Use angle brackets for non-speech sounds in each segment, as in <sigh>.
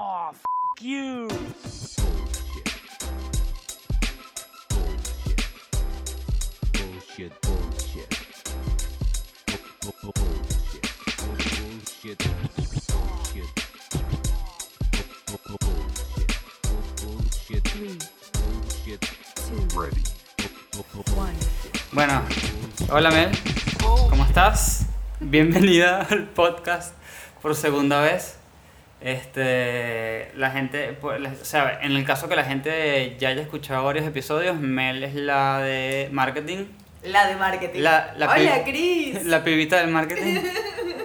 Oh, f you. Bullshit, bullshit. Bu- bu- Bullshit. Bullshit. Bullshit. Bu- bu- Bullshit. Bullshit. Bullshit. Ready. Bu- bu- Bullshit. Bueno, hola Mel, ¿cómo estás? Bienvenida al podcast por segunda vez. Este, la gente, pues, o sea, en el caso que la gente ya haya escuchado varios episodios, Mel es la de marketing, La de marketing. La- la Hola, Cris. <laughs> la pibita del marketing.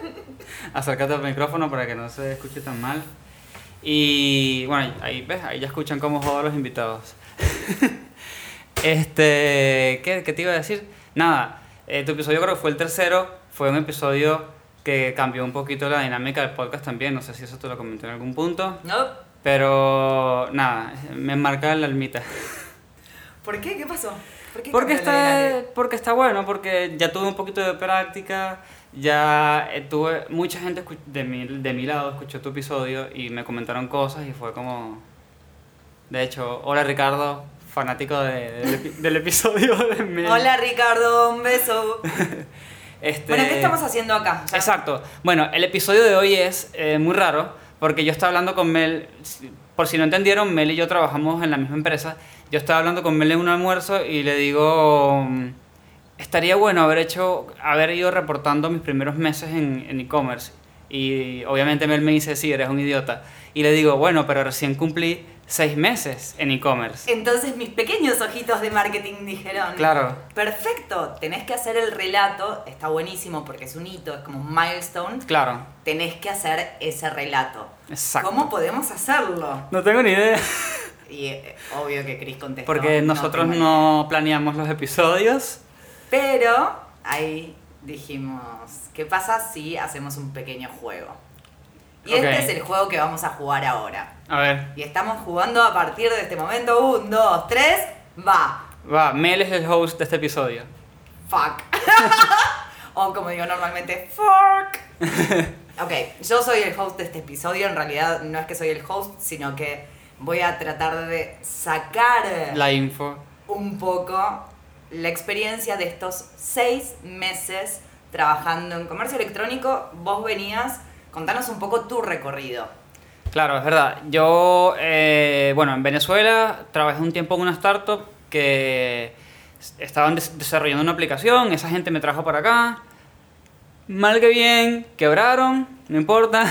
<laughs> Acércate al micrófono para que no se escuche tan mal. Y bueno, ahí ves, ahí ya escuchan cómo jodan los invitados. <laughs> este, ¿qué, qué te iba a decir? Nada, eh, tu episodio creo que fue el tercero, fue un episodio que cambió un poquito la dinámica del podcast también, no sé si eso te lo comenté en algún punto, ¿No? pero nada, me marca el almita. ¿Por qué? ¿Qué pasó? ¿Por qué Porque la está, porque está bueno, porque ya tuve un poquito de práctica, ya eh, tuve, mucha gente de mi, de mi lado escuchó tu episodio y me comentaron cosas y fue como... De hecho, hola Ricardo, fanático de- del epi- del episodio de <laughs> Mel. Hola, Ricardo. Un beso. <laughs> Este, Bueno, ¿qué estamos haciendo acá? Ya- Exacto. Bueno, el episodio de hoy es eh, muy raro porque yo estaba hablando con Mel, por si no entendieron, Mel y yo trabajamos en la misma empresa. Yo estaba hablando con Mel en un almuerzo y le digo, mm, estaría bueno haber hecho, haber ido reportando mis primeros meses en en e-commerce. y obviamente Mel me dice, sí, eres un idiota. Y le digo, bueno, pero recién cumplí seis meses en e-commerce. Entonces mis pequeños ojitos de marketing dijeron... Claro. Perfecto, tenés que hacer el relato, está buenísimo porque es un hito, es como un milestone. Claro, Tenés que hacer ese relato. exacto. ¿Cómo podemos hacerlo? No tengo ni idea. Y eh, obvio que Chris contestó. Porque "No nosotros tengo no planeamos los episodios. Pero ahí dijimos, ¿qué pasa si hacemos un pequeño juego? Y este es el juego que vamos a jugar ahora. A ver, Y estamos jugando a partir de este momento. Un, dos, tres, va. va, Mel es el host de este episodio. Fuck. <laughs> o como digo normalmente, fuck. <laughs> ok, yo soy el host de este episodio. En realidad no es que soy el host, sino que voy a tratar de sacar La info. un poco la experiencia de estos seis meses trabajando en comercio electrónico. Vos venías, contanos un poco tu recorrido. Claro, es verdad. Yo, eh, bueno, en Venezuela trabajé un tiempo en una startup que estaban des- desarrollando una aplicación, esa gente me trajo para acá. Mal que bien, quebraron, no importa.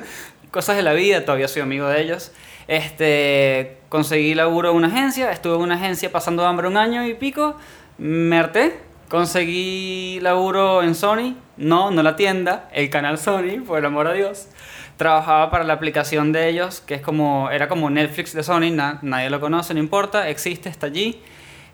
<laughs> Cosas de la vida, todavía soy amigo de ellos. Este, conseguí laburo en una agencia, estuve en una agencia pasando hambre un año y pico, me harté, conseguí laburo en Sony, no, no la tienda, el canal Sony, por el amor a Dios. Trabajaba para la aplicación de ellos, que es como, era como Netflix de Sony, na- nadie lo conoce, no importa, existe, está allí.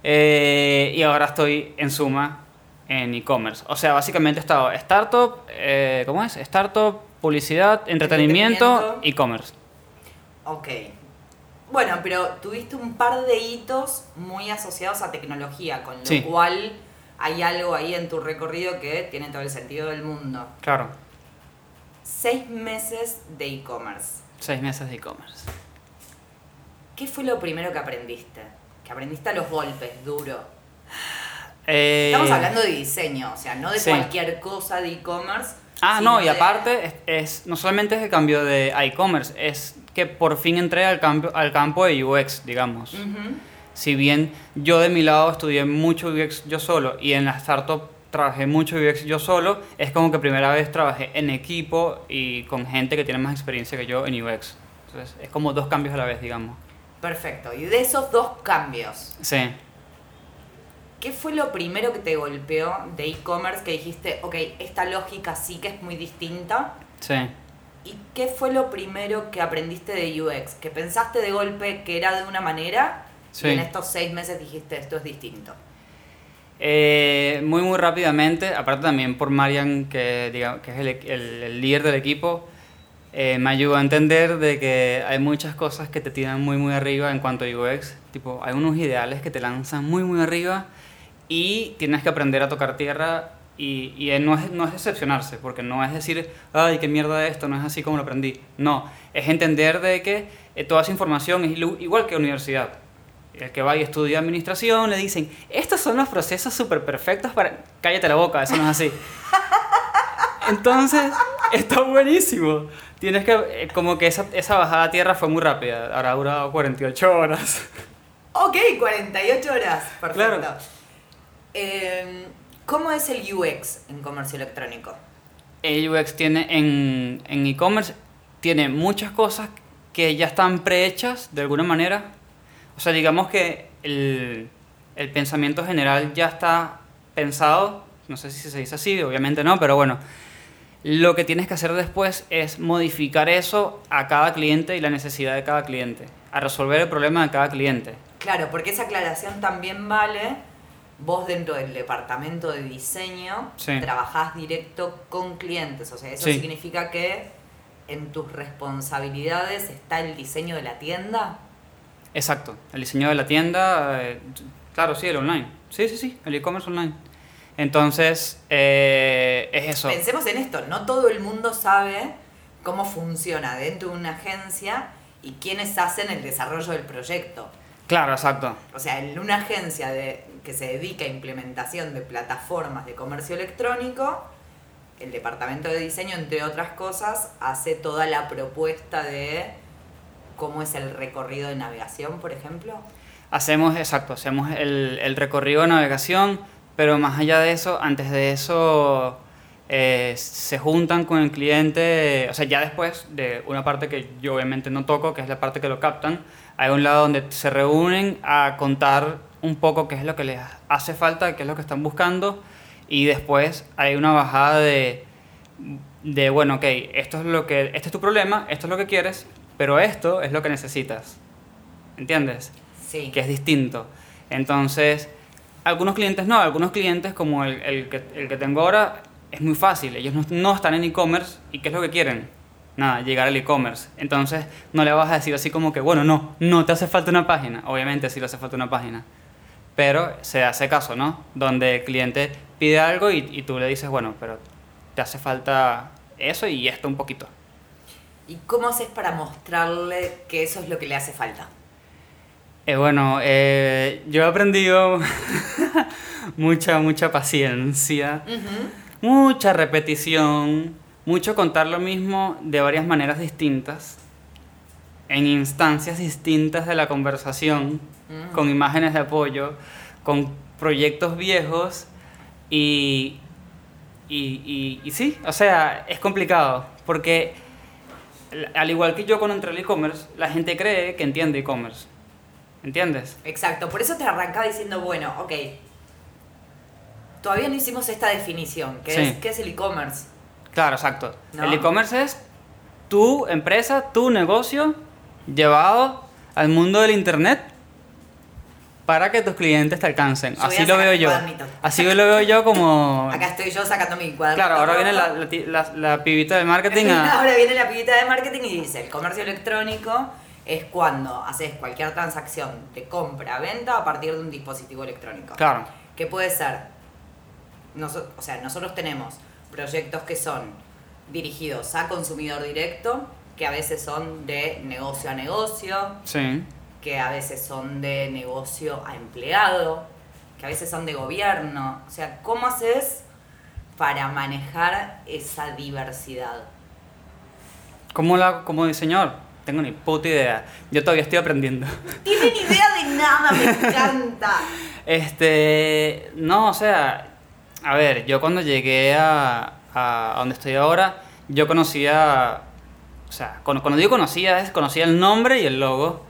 Eh, y ahora estoy en suma en e-commerce. O sea, básicamente he estado startup, eh, ¿cómo es? Startup, publicidad, entretenimiento, e-commerce. Ok. Bueno, pero tuviste un par de hitos muy asociados a tecnología, con lo Sí. cual hay algo ahí en tu recorrido que tiene todo el sentido del mundo. Claro, Seis meses de e-commerce. seis meses de e-commerce. ¿Qué fue lo primero que aprendiste? Que aprendiste a los golpes, duro. Eh, Estamos hablando de diseño, o sea, no de sí. cualquier cosa de e-commerce. Ah, no, y de- aparte, es, es- no solamente es el cambio de e-commerce, es que por fin entré al, cambio, al campo de UX, digamos. Si bien yo de mi lado estudié mucho UX yo solo y en la startup trabajé mucho UX yo solo, es como que primera vez trabajé en equipo y con gente que tiene más experiencia que yo en UX. Entonces, es como dos cambios a la vez, digamos. Perfecto. Y de esos dos cambios, Sí. ¿qué fue lo primero que te golpeó de e-commerce que dijiste, ok, esta lógica sí que es muy distinta? Sí. ¿Y qué fue lo primero que aprendiste de UX? Que pensaste de golpe que era de una manera Sí. y en estos seis meses dijiste esto es distinto. Eh, muy, muy rápidamente, aparte también por Marian, que, diga- que es el, el- el líder del equipo, eh, me ayudó a entender de que hay muchas cosas que te tiran muy, muy arriba en cuanto a UX. Tipo, hay unos ideales que te lanzan muy, muy arriba y tienes que aprender a tocar tierra Y, y no, es, no es decepcionarse, porque no es decir, ay, qué mierda esto, no es así como lo aprendí. No, es entender de que eh, toda esa información es igual que universidad. El que va y estudia administración le dicen, estos son los procesos súper perfectos para... Cállate la boca, eso no es así. <laughs> Entonces, está buenísimo. Tienes que, eh, como que esa, esa bajada a tierra fue muy rápida, habrá durado 48 horas. Ok, 48 horas. Perfecto. Claro. Eh, ¿Cómo es el UX en comercio electrónico? El UX tiene en en e-commerce, tiene muchas cosas que ya están prehechas de alguna manera. O sea, digamos que el, el pensamiento general ya está pensado, no sé si se dice así, obviamente no, pero bueno. Lo que tienes que hacer después es modificar eso a cada cliente y la necesidad de cada cliente, a resolver el problema de cada cliente. Claro, porque esa aclaración también vale. Vos dentro del departamento de diseño Sí. trabajás directo con clientes. O sea, eso Sí. significa que en tus responsabilidades está el diseño de la tienda. Exacto, el diseño de la tienda, eh, claro, sí, el online. Sí, sí, sí, el e-commerce online. Entonces, eh, es eso. Pensemos en esto, no todo el mundo sabe cómo funciona dentro de una agencia y quiénes hacen el desarrollo del proyecto. Claro, exacto. O sea, en una agencia de, que se dedica a implementación de plataformas de comercio electrónico, el departamento de diseño, entre otras cosas, hace toda la propuesta de cómo es el recorrido de navegación, por ejemplo. Hacemos, exacto, hacemos el, el recorrido de navegación, pero más allá de eso, antes de eso, eh, se juntan con el cliente, o sea, ya después de una parte que yo obviamente no toco, que es la parte que lo captan, hay un lado donde se reúnen a contar un poco qué es lo que les hace falta, qué es lo que están buscando, y después hay una bajada de, de bueno, ok, esto es lo que, este es tu problema, esto es lo que quieres, pero esto es lo que necesitas. ¿Entiendes? Sí. que es distinto. Entonces, algunos clientes no, algunos clientes como el, el que, el que tengo ahora es muy fácil, ellos no, no están en e-commerce y ¿qué es lo que quieren? Nada, llegar al e-commerce. Entonces, no le vas a decir así como que, bueno, no, no te hace falta una página. Obviamente sí le hace falta una página. Pero se hace caso, ¿no? Donde el cliente pide algo y, y tú le dices, bueno, pero te hace falta eso y esto un poquito. ¿Y cómo haces para mostrarle que eso es lo que le hace falta? Eh, bueno, eh, yo he aprendido <laughs> mucha, mucha paciencia, mucha repetición, mucho contar lo mismo de varias maneras distintas, en instancias distintas de la conversación, Mm. con imágenes de apoyo, con proyectos viejos y, y, y, y sí, o sea, es complicado porque al igual que yo cuando entré al e-commerce, la gente cree que entiende e-commerce. ¿Entiendes? Exacto, por eso te arrancaba diciendo, bueno, ok, todavía no hicimos esta definición, que Sí. es qué es el e-commerce. Claro, exacto. ¿No? El e-commerce es tu empresa, tu negocio llevado al mundo del internet para que tus clientes te alcancen. Yo Así lo veo yo. cuadernito. Así lo veo yo como... <laughs> Acá estoy yo sacando mi cuadro. Claro, ahora viene la, la, ti- la- la pibita del marketing a... <laughs> Ahora viene la pibita de marketing y dice, el comercio electrónico es cuando haces cualquier transacción de compra, venta a partir de un dispositivo electrónico. Claro, Que puede ser, noso- o sea, nosotros tenemos proyectos que son dirigidos a consumidor directo, que a veces son de negocio a negocio, sí. Que a veces son de negocio a empleado, que a veces son de gobierno. O sea, ¿cómo haces para manejar esa diversidad? ¿Cómo lo hago como diseñador? Tengo ni puta idea. Yo todavía estoy aprendiendo. <laughs> Tienen idea de nada, me encanta. <laughs> Este, no, o sea, a ver, yo cuando llegué a, a donde estoy ahora, yo conocía, o sea, cuando, cuando digo conocía, es conocía el nombre y el logo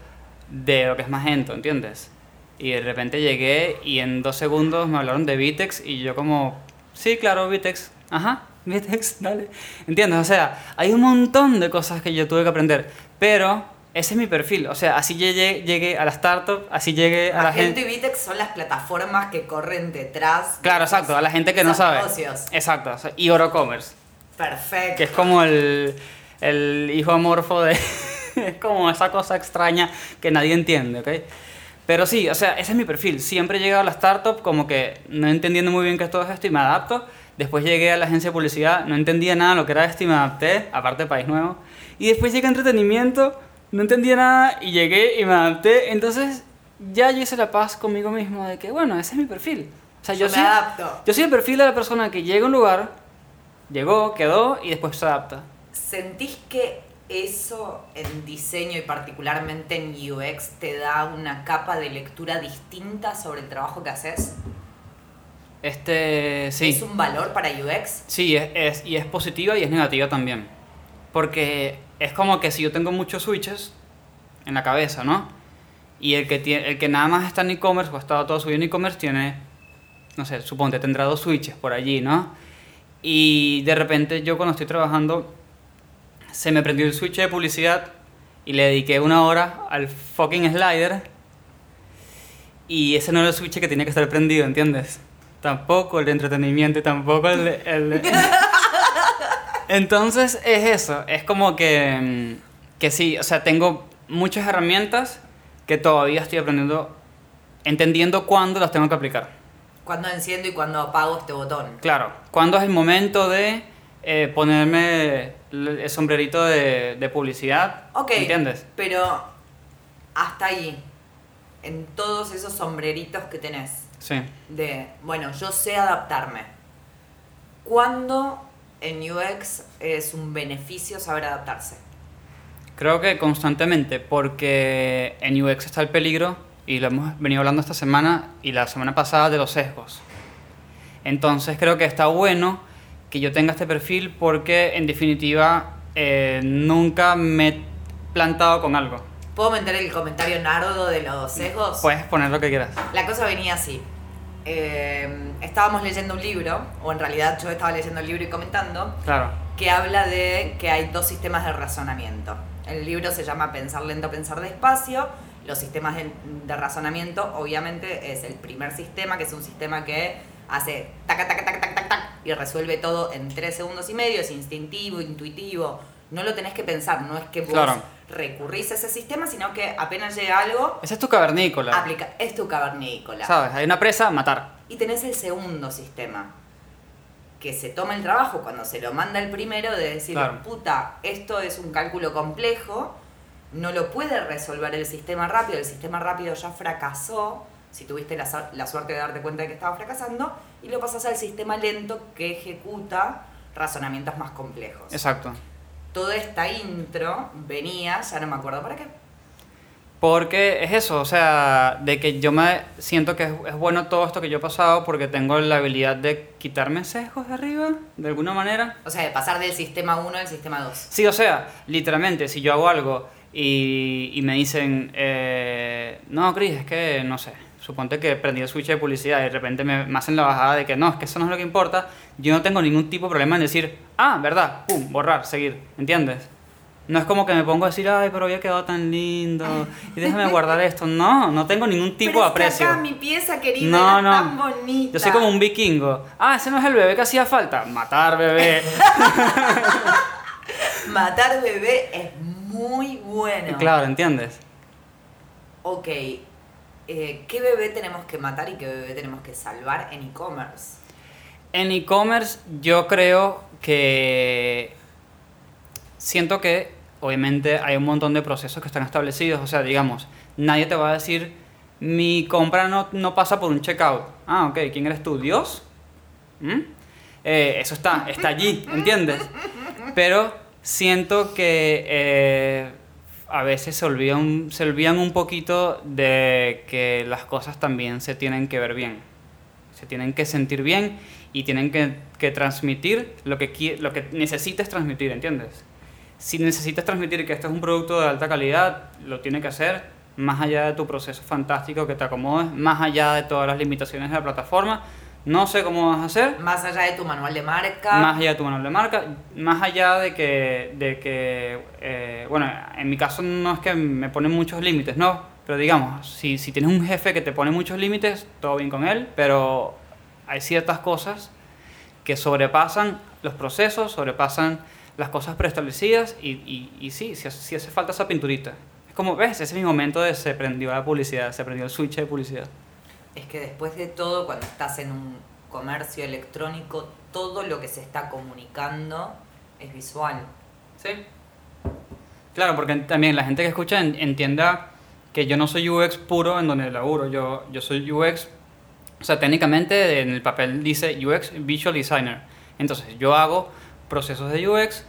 de lo que es Magento, ¿entiendes? Y de repente llegué y en dos segundos me hablaron de Vitex y yo como, sí, claro, Vitex, ajá, <laughs> Vitex, dale. ¿Entiendes? O sea, hay un montón de cosas que yo tuve que aprender, pero ese es mi perfil, o sea, así llegué, llegué a la startup, así llegué a la Magento gente... y Vitex son las plataformas que corren detrás. de Claro, exacto, a la gente que no sabe. negocios. Exacto, y Orocommerce, Perfecto. que es como el, el hijo amorfo de... <laughs> es como esa cosa extraña que nadie entiende, ¿ok? Pero sí, o sea, ese es mi perfil. Siempre he llegado a la startup como que no entendiendo muy bien qué es todo esto y me adapto. Después llegué a la agencia de publicidad, no entendía nada de lo que era esto y me adapté, aparte de país nuevo. Y después llegué a entretenimiento, no entendía nada y llegué y me adapté. Entonces ya yo hice la paz conmigo mismo de que, bueno, ese es mi perfil. O sea, yo, Yo me soy, adapto. yo soy el perfil de la persona que llega a un lugar, llegó, quedó y después se adapta. ¿Sentís que eso en diseño y particularmente en UX te da una capa de lectura distinta sobre el trabajo que haces? Este, sí. ¿Es un valor para UX? Sí, es, es- y es positiva y es negativa también. Porque es como que si yo tengo muchos switches en la cabeza, ¿no? Y el que, tiene, el que nada más está en e-commerce o ha estado todo subido en e-commerce tiene, no sé, suponte, tendrá dos switches por allí, ¿no? Y de repente yo cuando estoy trabajando, se me prendió el switch de publicidad y le dediqué una hora al fucking slider. Y ese no era el switch que tenía que estar prendido, ¿entiendes? Tampoco el de entretenimiento y tampoco el de... el <laughs> Entonces es eso, es como que, mm, que sí, o sea, tengo muchas herramientas que todavía estoy aprendiendo, entendiendo cuándo las tengo que aplicar. ¿Cuándo enciendo y cuándo apago este botón? Claro, cuándo es el momento de eh, ponerme el sombrerito de, de publicidad, Ok, ¿entiendes? pero hasta ahí, en todos esos sombreritos que tenés, Sí. de, bueno, yo sé adaptarme. ¿Cuándo en UX es un beneficio saber adaptarse? Creo que constantemente, porque en UX está el peligro, y lo hemos venido hablando esta semana y la semana pasada de los sesgos. Entonces creo que está bueno que yo tenga este perfil porque en definitiva eh, nunca me he plantado con algo. ¿Puedo meter el comentario nardo de los sesgos? Puedes poner lo que quieras. La cosa venía así. Eh, estábamos leyendo un libro, o en realidad yo estaba leyendo el libro y comentando, Claro. que habla de que hay dos sistemas de razonamiento. El libro se llama Pensar lento, pensar despacio. Los sistemas de, de razonamiento, obviamente, es el primer sistema, que es un sistema que hace taca, taca, taca, taca, taca, tac, y resuelve todo en tres segundos y medio, es instintivo, intuitivo. No lo tenés que pensar, no es que vos Claro. recurrís a ese sistema, sino que apenas llega algo, Ese es tu cavernícola. aplica, es tu cavernícola. ¿Sabes? Hay una presa, matar. Y tenés el segundo sistema, que se toma el trabajo cuando se lo manda el primero de decir, Claro. puta, esto es un cálculo complejo, no lo puede resolver el sistema rápido, el sistema rápido ya fracasó, si tuviste la, la suerte de darte cuenta de que estaba fracasando, y lo pasas al sistema lento que ejecuta razonamientos más complejos. Exacto. Toda esta intro venía, ya no me acuerdo para qué. Porque es eso, o sea, de que yo me siento que es, es bueno todo esto que yo he pasado porque tengo la habilidad de quitarme sesgos de arriba, de alguna manera. O sea, de pasar del sistema 1 al sistema 2. Sí, o sea, literalmente, si yo hago algo y, y me dicen, eh, no, Chris, es que, no sé, suponte que prendí el switch de publicidad y de repente me, me hacen la bajada de que no, es que eso no es lo que importa, yo no tengo ningún tipo de problema en decir, ah, verdad, pum, borrar, seguir, ¿entiendes? No es como que me pongo a decir, ay, pero había quedado tan lindo y déjame guardar <laughs> esto. No, no tengo ningún tipo Pero de aprecio. acá mi pieza querida No, era no. tan bonita. Yo soy como un vikingo. Ah, ese no es el bebé que hacía falta. Matar bebé. <laughs> Matar bebé es muy bueno. Claro, ¿entiendes? Ok, eh, ¿qué bebé tenemos que matar y qué bebé tenemos que salvar en e-commerce? En e-commerce yo creo que siento que obviamente hay un montón de procesos que están establecidos. O sea, digamos, nadie te va a decir mi compra no, no pasa por un checkout. Ah, ok, ¿quién eres tú? ¿Dios? ¿Mm? Eh, eso está, está allí, ¿entiendes? <laughs> Pero siento que eh, a veces se olvidan, se olvidan un poquito de que las cosas también se tienen que ver bien. Se tienen que sentir bien y tienen que, que transmitir lo que, lo que necesites transmitir, ¿entiendes? Si necesitas transmitir que esto es un producto de alta calidad, lo tiene que hacer más allá de tu proceso fantástico que te acomodes, más allá de todas las limitaciones de la plataforma. No sé cómo vas a hacer, Más allá de tu manual de marca. más allá de tu manual de marca, más allá de que, de que eh, bueno, en mi caso no es que me ponen muchos límites, no, pero digamos, si, si tienes un jefe que te pone muchos límites, todo bien con él, pero hay ciertas cosas que sobrepasan los procesos, sobrepasan las cosas preestablecidas y, y, y sí, si, hace- si hace falta esa pinturita. Es como, ves, ese es mi momento de se prendió la publicidad, se prendió el switch de publicidad. Es que después de todo, cuando estás en un comercio electrónico, todo lo que se está comunicando es visual. Sí. Claro, porque también la gente que escucha en- entienda que yo no soy UX puro en donde laburo. Yo, yo soy UX, o sea, técnicamente en el papel dice UX Visual Designer. Entonces, yo hago procesos de UX,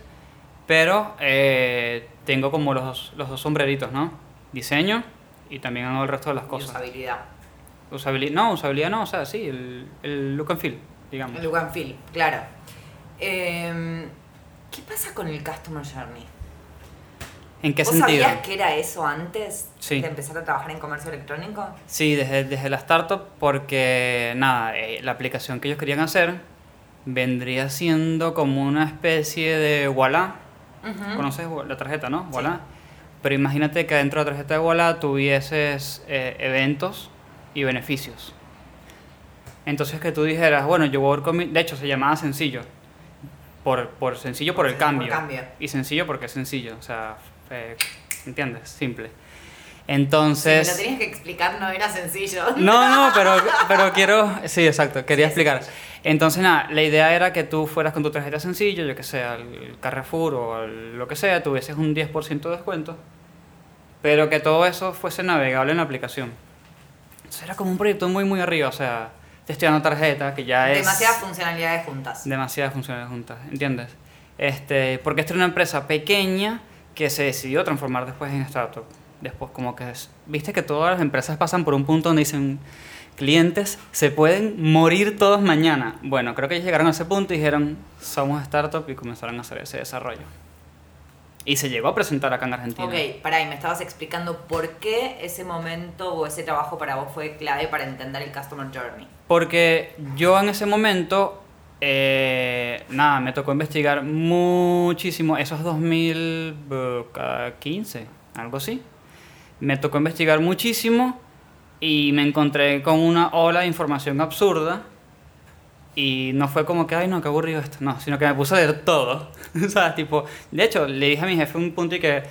pero eh, tengo como los, los dos sombreritos, ¿no? Diseño y también hago el resto de las cosas. usabilidad. Usabilidad, no, usabilidad no, o sea, sí, el, el look and feel, digamos. El look and feel, claro. Em, ¿Qué pasa con el Customer Journey? ¿En qué ¿Vos sentido? sabías que era eso antes Sí. de empezar a trabajar en comercio electrónico? Sí, desde, desde la startup, porque nada, eh, la aplicación que ellos querían hacer vendría siendo como una especie de Walla. Ujú. ¿Conoces Wa- la tarjeta, no? Walla. Pero imagínate que dentro de la tarjeta de Walla tuvieses eh, eventos y beneficios. Entonces que tú dijeras, bueno, yo voy con mi- De hecho, se llamaba sencillo. Por, por sencillo por el Por cambio. Y sencillo porque es sencillo. O sea, eh, ¿entiendes? Simple. Si Entonces... me lo tenías que explicar, no era sencillo. <laughs> No, no, pero, <laughs> pero quiero... Sí, exacto, quería Sí, explicar. Entonces, nada, la idea era que tú fueras con tu tarjeta sencillo, yo que sé, al Carrefour o al lo que sea, tuvieses un 10% de descuento, pero que todo eso fuese navegable en la aplicación. Entonces era como un proyecto muy, muy arriba, o sea, te estoy dando tarjeta, que ya es... Demasiadas funcionalidades juntas. Demasiadas funciones juntas, ¿entiendes? Este, porque esta era una empresa pequeña que se decidió transformar después en startup. Después como que, es- viste que todas las empresas pasan por un punto donde dicen, clientes se pueden morir todos mañana. Bueno, creo que ellos llegaron a ese punto y dijeron, somos startup y comenzaron a hacer ese desarrollo. Y se llegó a presentar acá en Argentina. Ok, pará, y me estabas explicando por qué ese momento o ese trabajo para vos fue clave para entender el Customer Journey. Porque yo en ese momento, eh, nada, me tocó investigar muchísimo, esos 2015, algo así. Me tocó investigar muchísimo y me encontré con una ola de información absurda. Y no fue como que, ay, no, qué aburrido esto. No, sino que me puse a leer todo. <laughs> o sea, tipo, de hecho, le dije a mi jefe un punto y que,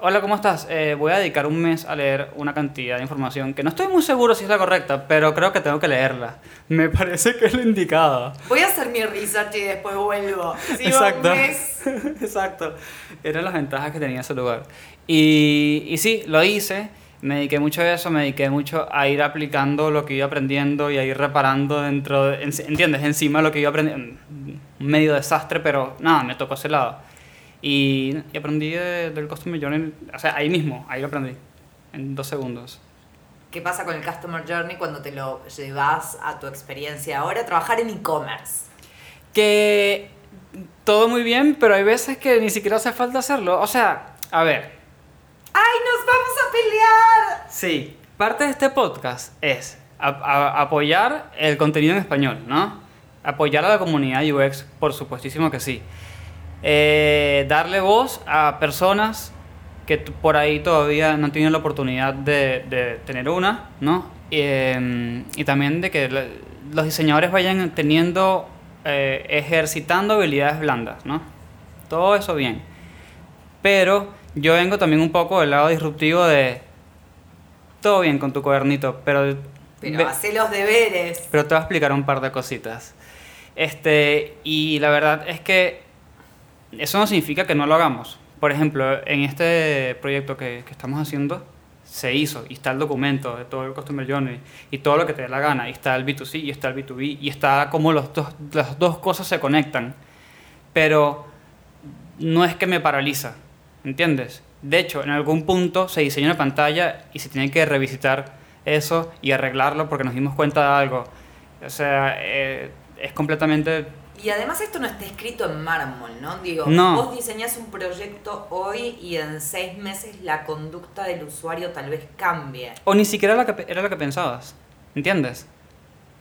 hola, ¿cómo estás? Eh, voy a dedicar un mes a leer una cantidad de información que no estoy muy seguro si es la correcta, pero creo que tengo que leerla. <laughs> Me parece que es lo indicado. Voy a hacer mi research y después vuelvo. Sigo Exacto. un mes. <laughs> Exacto. Eran las ventajas que tenía ese lugar. Y, y sí, lo hice. Me dediqué mucho a eso, me dediqué mucho a ir aplicando lo que iba aprendiendo y a ir reparando dentro, de- en- ¿entiendes? Encima lo que iba aprendiendo. Medio desastre, pero nada, me tocó ese lado. Y, y aprendí de- del Customer Journey, o sea, ahí mismo, ahí lo aprendí, en dos segundos. ¿Qué pasa con el Customer Journey cuando te lo llevas a tu experiencia ahora? Trabajar en e-commerce. que todo muy bien, pero hay veces que ni siquiera hace falta hacerlo. O sea, a ver, ¡Ay, nos vamos a pelear! sí, parte de este podcast es apoyar el contenido en español, ¿no? Apoyar a la comunidad UX, por supuestísimo que sí. Eh, darle voz a personas que por ahí todavía no tienen la oportunidad de, tener una, ¿no? Eh, y también de que los diseñadores vayan teniendo, eh, ejercitando habilidades blandas, ¿no? Todo eso bien. Pero yo vengo también un poco del lado disruptivo de todo bien con tu cuadernito, pero Pero hace los deberes. pero te voy a explicar un par de cositas. Este, y la verdad es que eso no significa que no lo hagamos. Por ejemplo, en este proyecto que, que estamos haciendo, se hizo y está el documento de todo el Customer Journey y todo lo que te dé la gana. Y está el B2C y está el B2B y está como los dos, las dos cosas se conectan. Pero no es que me paraliza, ¿entiendes? De hecho, en algún punto se diseña una pantalla y se tiene que revisitar eso y arreglarlo porque nos dimos cuenta de algo. O sea, eh, es completamente... Y además esto no está escrito en mármol, ¿no? Digo, No. vos diseñás un proyecto hoy y en seis meses la conducta del usuario tal vez cambie. O ni siquiera la que pe- era lo que pensabas, ¿entiendes?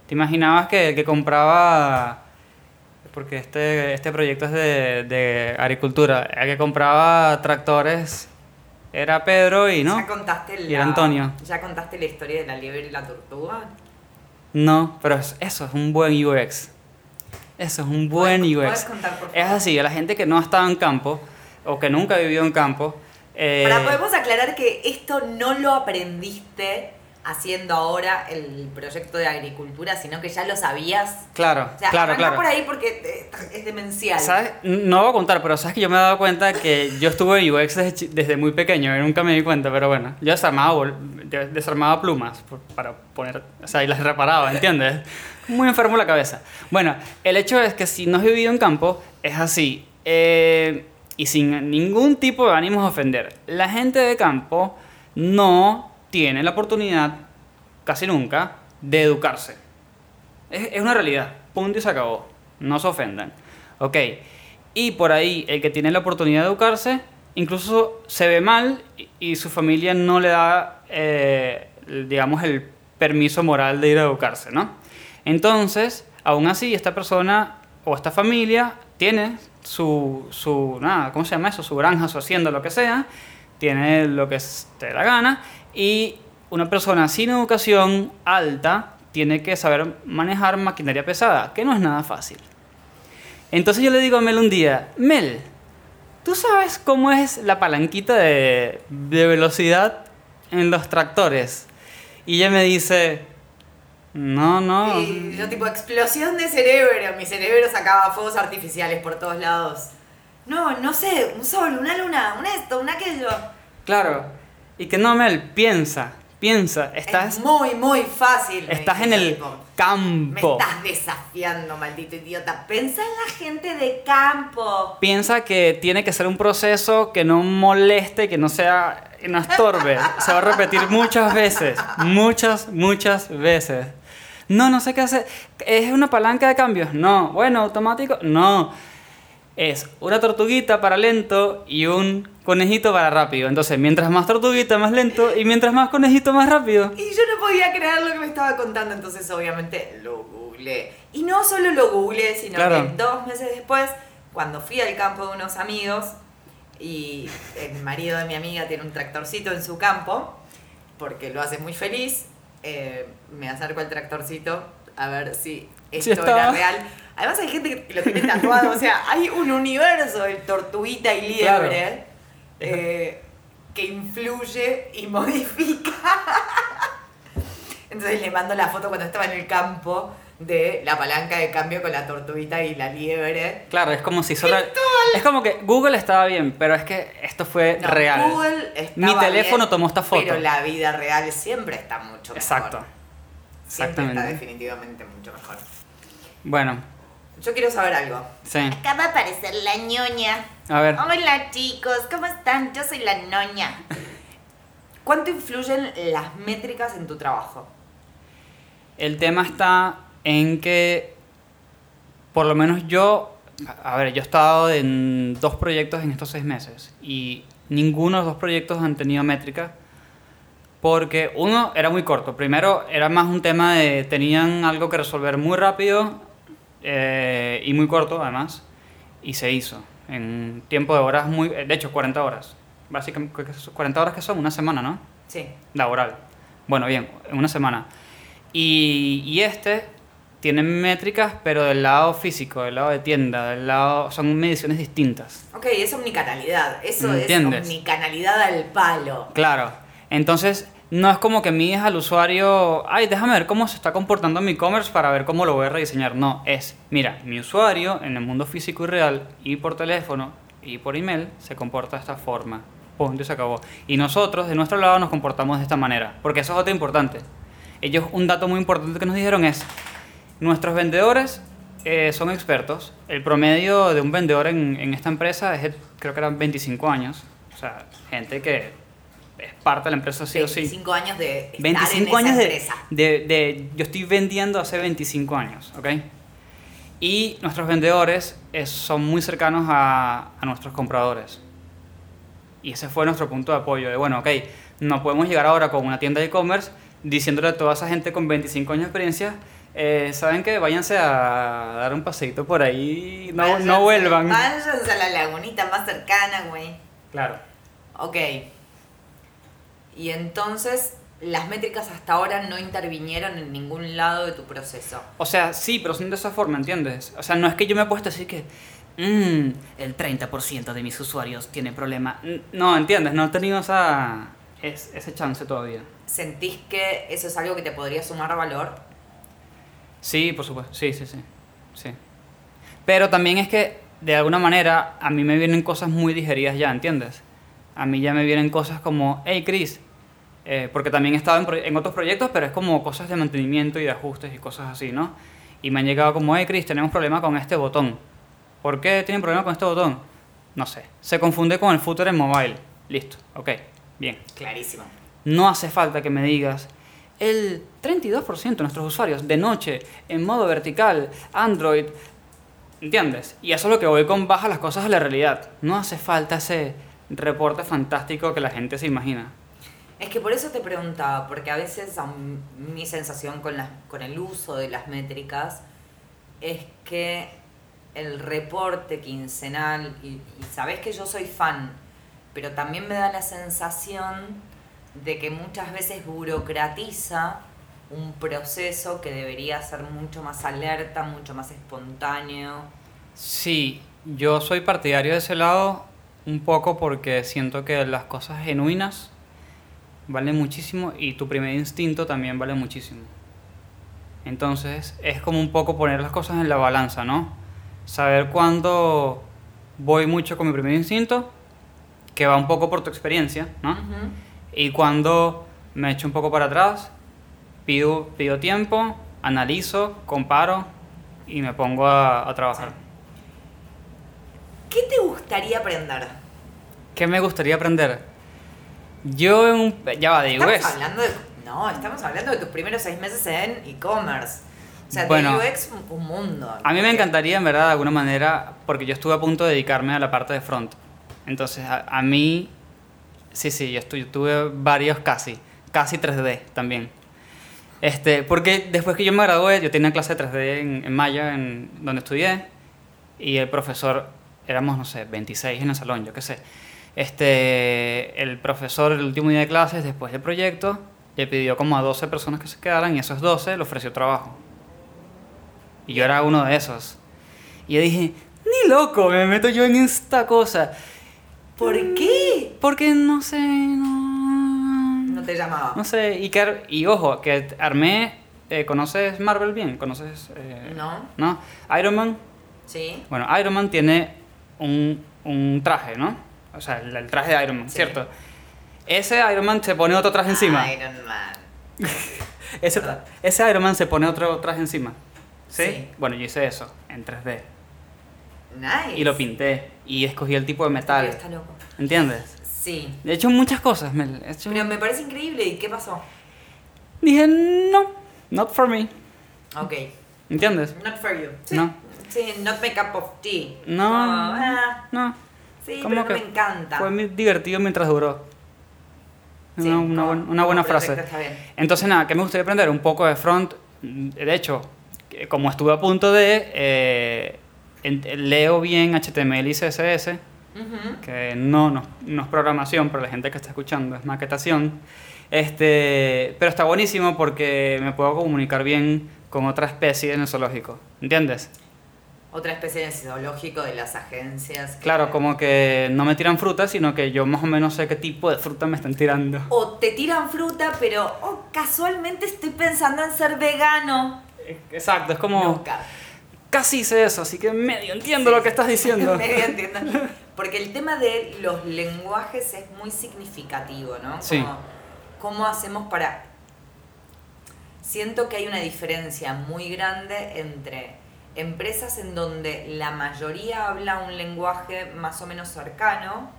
Te imaginabas que el que compraba... Porque este, este proyecto es de, de agricultura. El que compraba tractores era Pedro y no. ¿Ya contaste la, Y era Antonio. ¿Ya contaste la historia de la liebre y la tortuga? No, pero es- eso es un buen UX. Eso es un buen ¿Puedes- UX. puedes contar, por favor? Es así, a la gente que no ha estado en campo o que nunca ha vivido en campo. eh, Ahora, podemos aclarar que esto no lo aprendiste haciendo ahora el proyecto de agricultura, sino que ya lo sabías. Claro, O sea, claro, claro. por ahí porque es demencial. ¿Sabes? No voy a contar, pero sabes que yo me he dado cuenta que yo estuve en UX desde, desde muy pequeño y nunca me di cuenta, pero bueno, yo desarmaba, yo desarmaba plumas por- para poner, o sea, y las reparaba, ¿entiendes? Muy enfermo la cabeza. Bueno, el hecho es que si no has vivido en campo, es así. eh, y sin ningún tipo de ánimos de ofender. La gente de campo no tiene la oportunidad, casi nunca, de educarse. Es, una realidad. Punto y se acabó. No se ofendan. Ok. Y por ahí, el que tiene la oportunidad de educarse, incluso se ve mal y, su familia no le da, eh, digamos, el permiso moral de ir a educarse, ¿no? Entonces, aún así, esta persona o esta familia tiene su, su nada, ¿cómo se llama eso? Su granja, su hacienda, lo que sea, tiene lo que te la gana y una persona sin educación alta tiene que saber manejar maquinaria pesada, que no es nada fácil. Entonces yo le digo a Mel un día, Mel, ¿tú sabes cómo es la palanquita de, de velocidad en los tractores? Y ella me dice, no, no. Y yo tipo, explosión de cerebro. Mi cerebro sacaba fuegos artificiales por todos lados. No, no sé, un sol, una luna, un esto, un aquello. Claro. Y que no, Mel, piensa, piensa, estás, es muy, muy fácil. me estás en el tipo. Me campo. estás desafiando, maldito idiota. Pensa en la gente de campo. Piensa que tiene que ser un proceso que no moleste, que no sea, no estorbe. Se va a repetir muchas veces, muchas, muchas veces. No, no sé qué hacer. ¿Es una palanca de cambios? No. Bueno, automático? No. Es una tortuguita para lento y un conejito para rápido. Entonces, mientras más tortuguita, más lento. Y mientras más conejito, más rápido. Y yo no podía creer lo que me estaba contando, entonces obviamente lo googleé. Y no solo lo googleé, sino Claro. que dos meses después, cuando fui al campo de unos amigos, y el marido de mi amiga tiene un tractorcito en su campo, porque lo hace muy feliz, eh, me acerco al tractorcito a ver si esto estaba. era real. Además hay gente que lo tiene tatuado, o sea, hay un universo de tortuguita y liebre Claro. eh, que influye y modifica. Entonces le mando la foto cuando estaba en el campo de la palanca de cambio con la tortuguita y la liebre. Claro, es como si solo... Es como que Google estaba bien, pero es que esto fue No, real. Google estaba Mi teléfono bien, tomó esta foto. Pero la vida real siempre está mucho mejor. Exacto. Siempre está definitivamente mucho mejor. Bueno, Yo quiero saber algo. sí. Acaba de aparecer la ñoña. A ver. Hola chicos, ¿cómo están? Yo soy la ñoña. ¿Cuánto influyen las métricas en tu trabajo? El tema está en que, por lo menos yo, a ver, yo he estado en dos proyectos en estos seis meses y ninguno de los dos proyectos han tenido métrica porque uno era muy corto. Primero era más un tema de, tenían algo que resolver muy rápido eh, y muy corto además y se hizo en tiempo de horas muy, de hecho 40 horas. Básicamente, 40 horas que son una semana, ¿no? Sí. laboral. Bueno, bien, en una semana. Y, y este tiene métricas, pero del lado físico, del lado de tienda, del lado son mediciones distintas. Ok, es omnicanalidad. Eso ¿Entiendes? es omnicanalidad al palo. Claro. Entonces, no es como que mides al usuario, ay, déjame ver cómo se está comportando mi e-commerce para ver cómo lo voy a rediseñar. No, es, mira, mi usuario en el mundo físico y real y por teléfono y por email se comporta de esta forma. Punto y se acabó. Y nosotros, de nuestro lado, nos comportamos de esta manera. Porque eso es otro importante. Ellos, un dato muy importante que nos dijeron es, nuestros vendedores eh, son expertos. El promedio de un vendedor en, en esta empresa es, creo que eran 25 años. O sea, gente que es parte de la empresa sí o sí. 25 años de estar 25 en esa años de, empresa. de, de- Yo estoy vendiendo hace 25 años, ¿ok? Y nuestros vendedores son muy cercanos a, a nuestros compradores. Y ese fue nuestro punto de apoyo. De bueno, ok, no podemos llegar ahora con una tienda de e-commerce diciéndole a toda esa gente con 25 años de experiencia, eh, ¿saben que Váyanse a dar un paseíto por ahí, no, Váyanse- no vuelvan. Váyanse a la lagunita más cercana, güey. Claro. Ok. Y entonces, las métricas hasta ahora no intervinieron en ningún lado de tu proceso. O sea, sí, pero son de esa forma, ¿entiendes? O sea, no es que yo me he puesto así que... "Mm, el 30% de mis usuarios tiene problema. N- No, ¿entiendes? No he tenido esa... es, ese chance todavía. ¿Sentís que eso es algo que te podría sumar valor? Sí, por supuesto. Sí, sí, sí. sí. Pero también es que, de alguna manera, a mí me vienen cosas muy digeridas ya, ¿entiendes? A mí ya me vienen cosas como, hey, Chris, eh, porque también he estado en, en otros proyectos, pero es como cosas de mantenimiento y de ajustes y cosas así, ¿no? Y me han llegado como, hey, Chris, tenemos problema con este botón. ¿Por qué tienen problema con este botón? No sé. Se confunde con el footer en mobile. Listo. Ok. Bien. Clarísimo. No hace falta que me digas el 32% de nuestros usuarios de noche en modo vertical, Android, ¿entiendes? Y eso es lo que voy con baja las cosas a la realidad. No hace falta ese reporte fantástico que la gente se imagina. Es que por eso te preguntaba, porque a veces mi sensación con, las, con el uso de las métricas es que el reporte quincenal, y, y sabes que yo soy fan, pero también me da la sensación de que muchas veces burocratiza un proceso que debería ser mucho más alerta, mucho más espontáneo. Sí, yo soy partidario de ese lado un poco porque siento que las cosas genuinas valen muchísimo y tu primer instinto también vale muchísimo. Entonces es como un poco poner las cosas en la balanza, ¿no? Saber cuándo voy mucho con mi primer instinto, que va un poco por tu experiencia, ¿no? Y cuando me echo un poco para atrás, pido, pido tiempo, analizo, comparo y me pongo a, a trabajar. ¿Qué te gustaría aprender? ¿Qué me gustaría aprender? Yo en un... Ya va, de Estamos UX. hablando de. No, estamos hablando de tus primeros seis meses en e-commerce. O sea, Bueno. de UX un- un mundo. A mí me encantaría, en verdad, de alguna manera, porque yo estuve a punto de dedicarme a la parte de front. Entonces, a, a mí... Sí, sí, yo, estuve, tuve varios casi. Casi 3D también. Este, porque después que yo me gradué, yo tenía clase de 3D en, en Maya, en donde estudié, y el profesor, éramos, no sé, 26 en el salón, yo qué sé. Este, el profesor, el último día de clases, después del proyecto, le pidió como a 12 personas que se quedaran, y esos 12 le ofreció trabajo. Y yo era uno de esos. Y yo dije, ni loco, me meto yo en esta cosa. ¿Por qué? Porque no sé, no... No te llamaba. No sé, y, que y ojo, que armé, eh, ¿conoces Marvel bien? ¿Conoces? eh, No. ¿No? Iron Man. Sí. Bueno, Iron Man tiene un, un traje, ¿no? O sea, el, el traje de Iron Man, Sí. ¿cierto? Ese Iron Man se pone otro traje encima. Iron Man. <laughs> Ese, ese Iron Man se pone otro traje encima. ¿Sí? Sí. Bueno, yo hice eso en 3D. Nice. Y lo pinté. Y escogí el tipo de metal. Este Está loco. ¿Entiendes? Sí. He hecho muchas cosas. me- he hecho- Pero me parece increíble. ¿Y qué pasó? Dije, no, not for me. Ok. ¿Entiendes? Not for you. Sí. No. Sí, not my cup of tea. No. Como, ah, No. Sí, ¿Cómo pero que me encanta. Fue muy divertido mientras duró. Sí, una, una como- buen- una como buena frase. está bien. Entonces, nada, ¿qué me gustaría aprender? Un poco de front. De hecho, que como estuve a punto de. eh, leo bien HTML y CSS, que no, no, no es programación para la gente que está escuchando, es maquetación. Este, pero está buenísimo porque me puedo comunicar bien con otra especie en el zoológico. ¿Entiendes? Otra especie de zoológico de las agencias. que- Claro, como que no me tiran fruta, sino que yo más o menos sé qué tipo de fruta me están tirando. O te tiran fruta, pero oh, casualmente estoy pensando en ser vegano. Exacto, es como... Nunca. Casi hice eso, así que medio entiendo lo que estás diciendo. <laughs> Medio entiendo. <laughs> Porque el tema de los lenguajes es muy significativo, ¿no? Sí. Como, ¿Cómo hacemos para...? Siento que hay una diferencia muy grande entre empresas en donde la mayoría habla un lenguaje más o menos cercano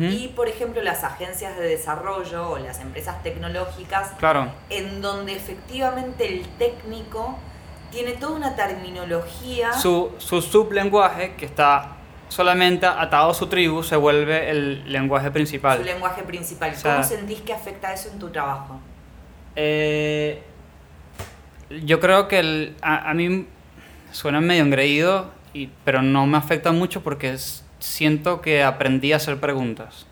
y, por ejemplo, las agencias de desarrollo o las empresas tecnológicas Claro, en donde efectivamente el técnico tiene toda una terminología. su, su sublenguaje, que está solamente atado a su tribu, se vuelve el lenguaje principal. su lenguaje principal. O sea- ¿Cómo sentís que afecta eso en tu trabajo? Eh, yo creo que el- a, a mí suena medio engreído, y, pero no me afecta mucho porque es- siento que aprendí a hacer preguntas.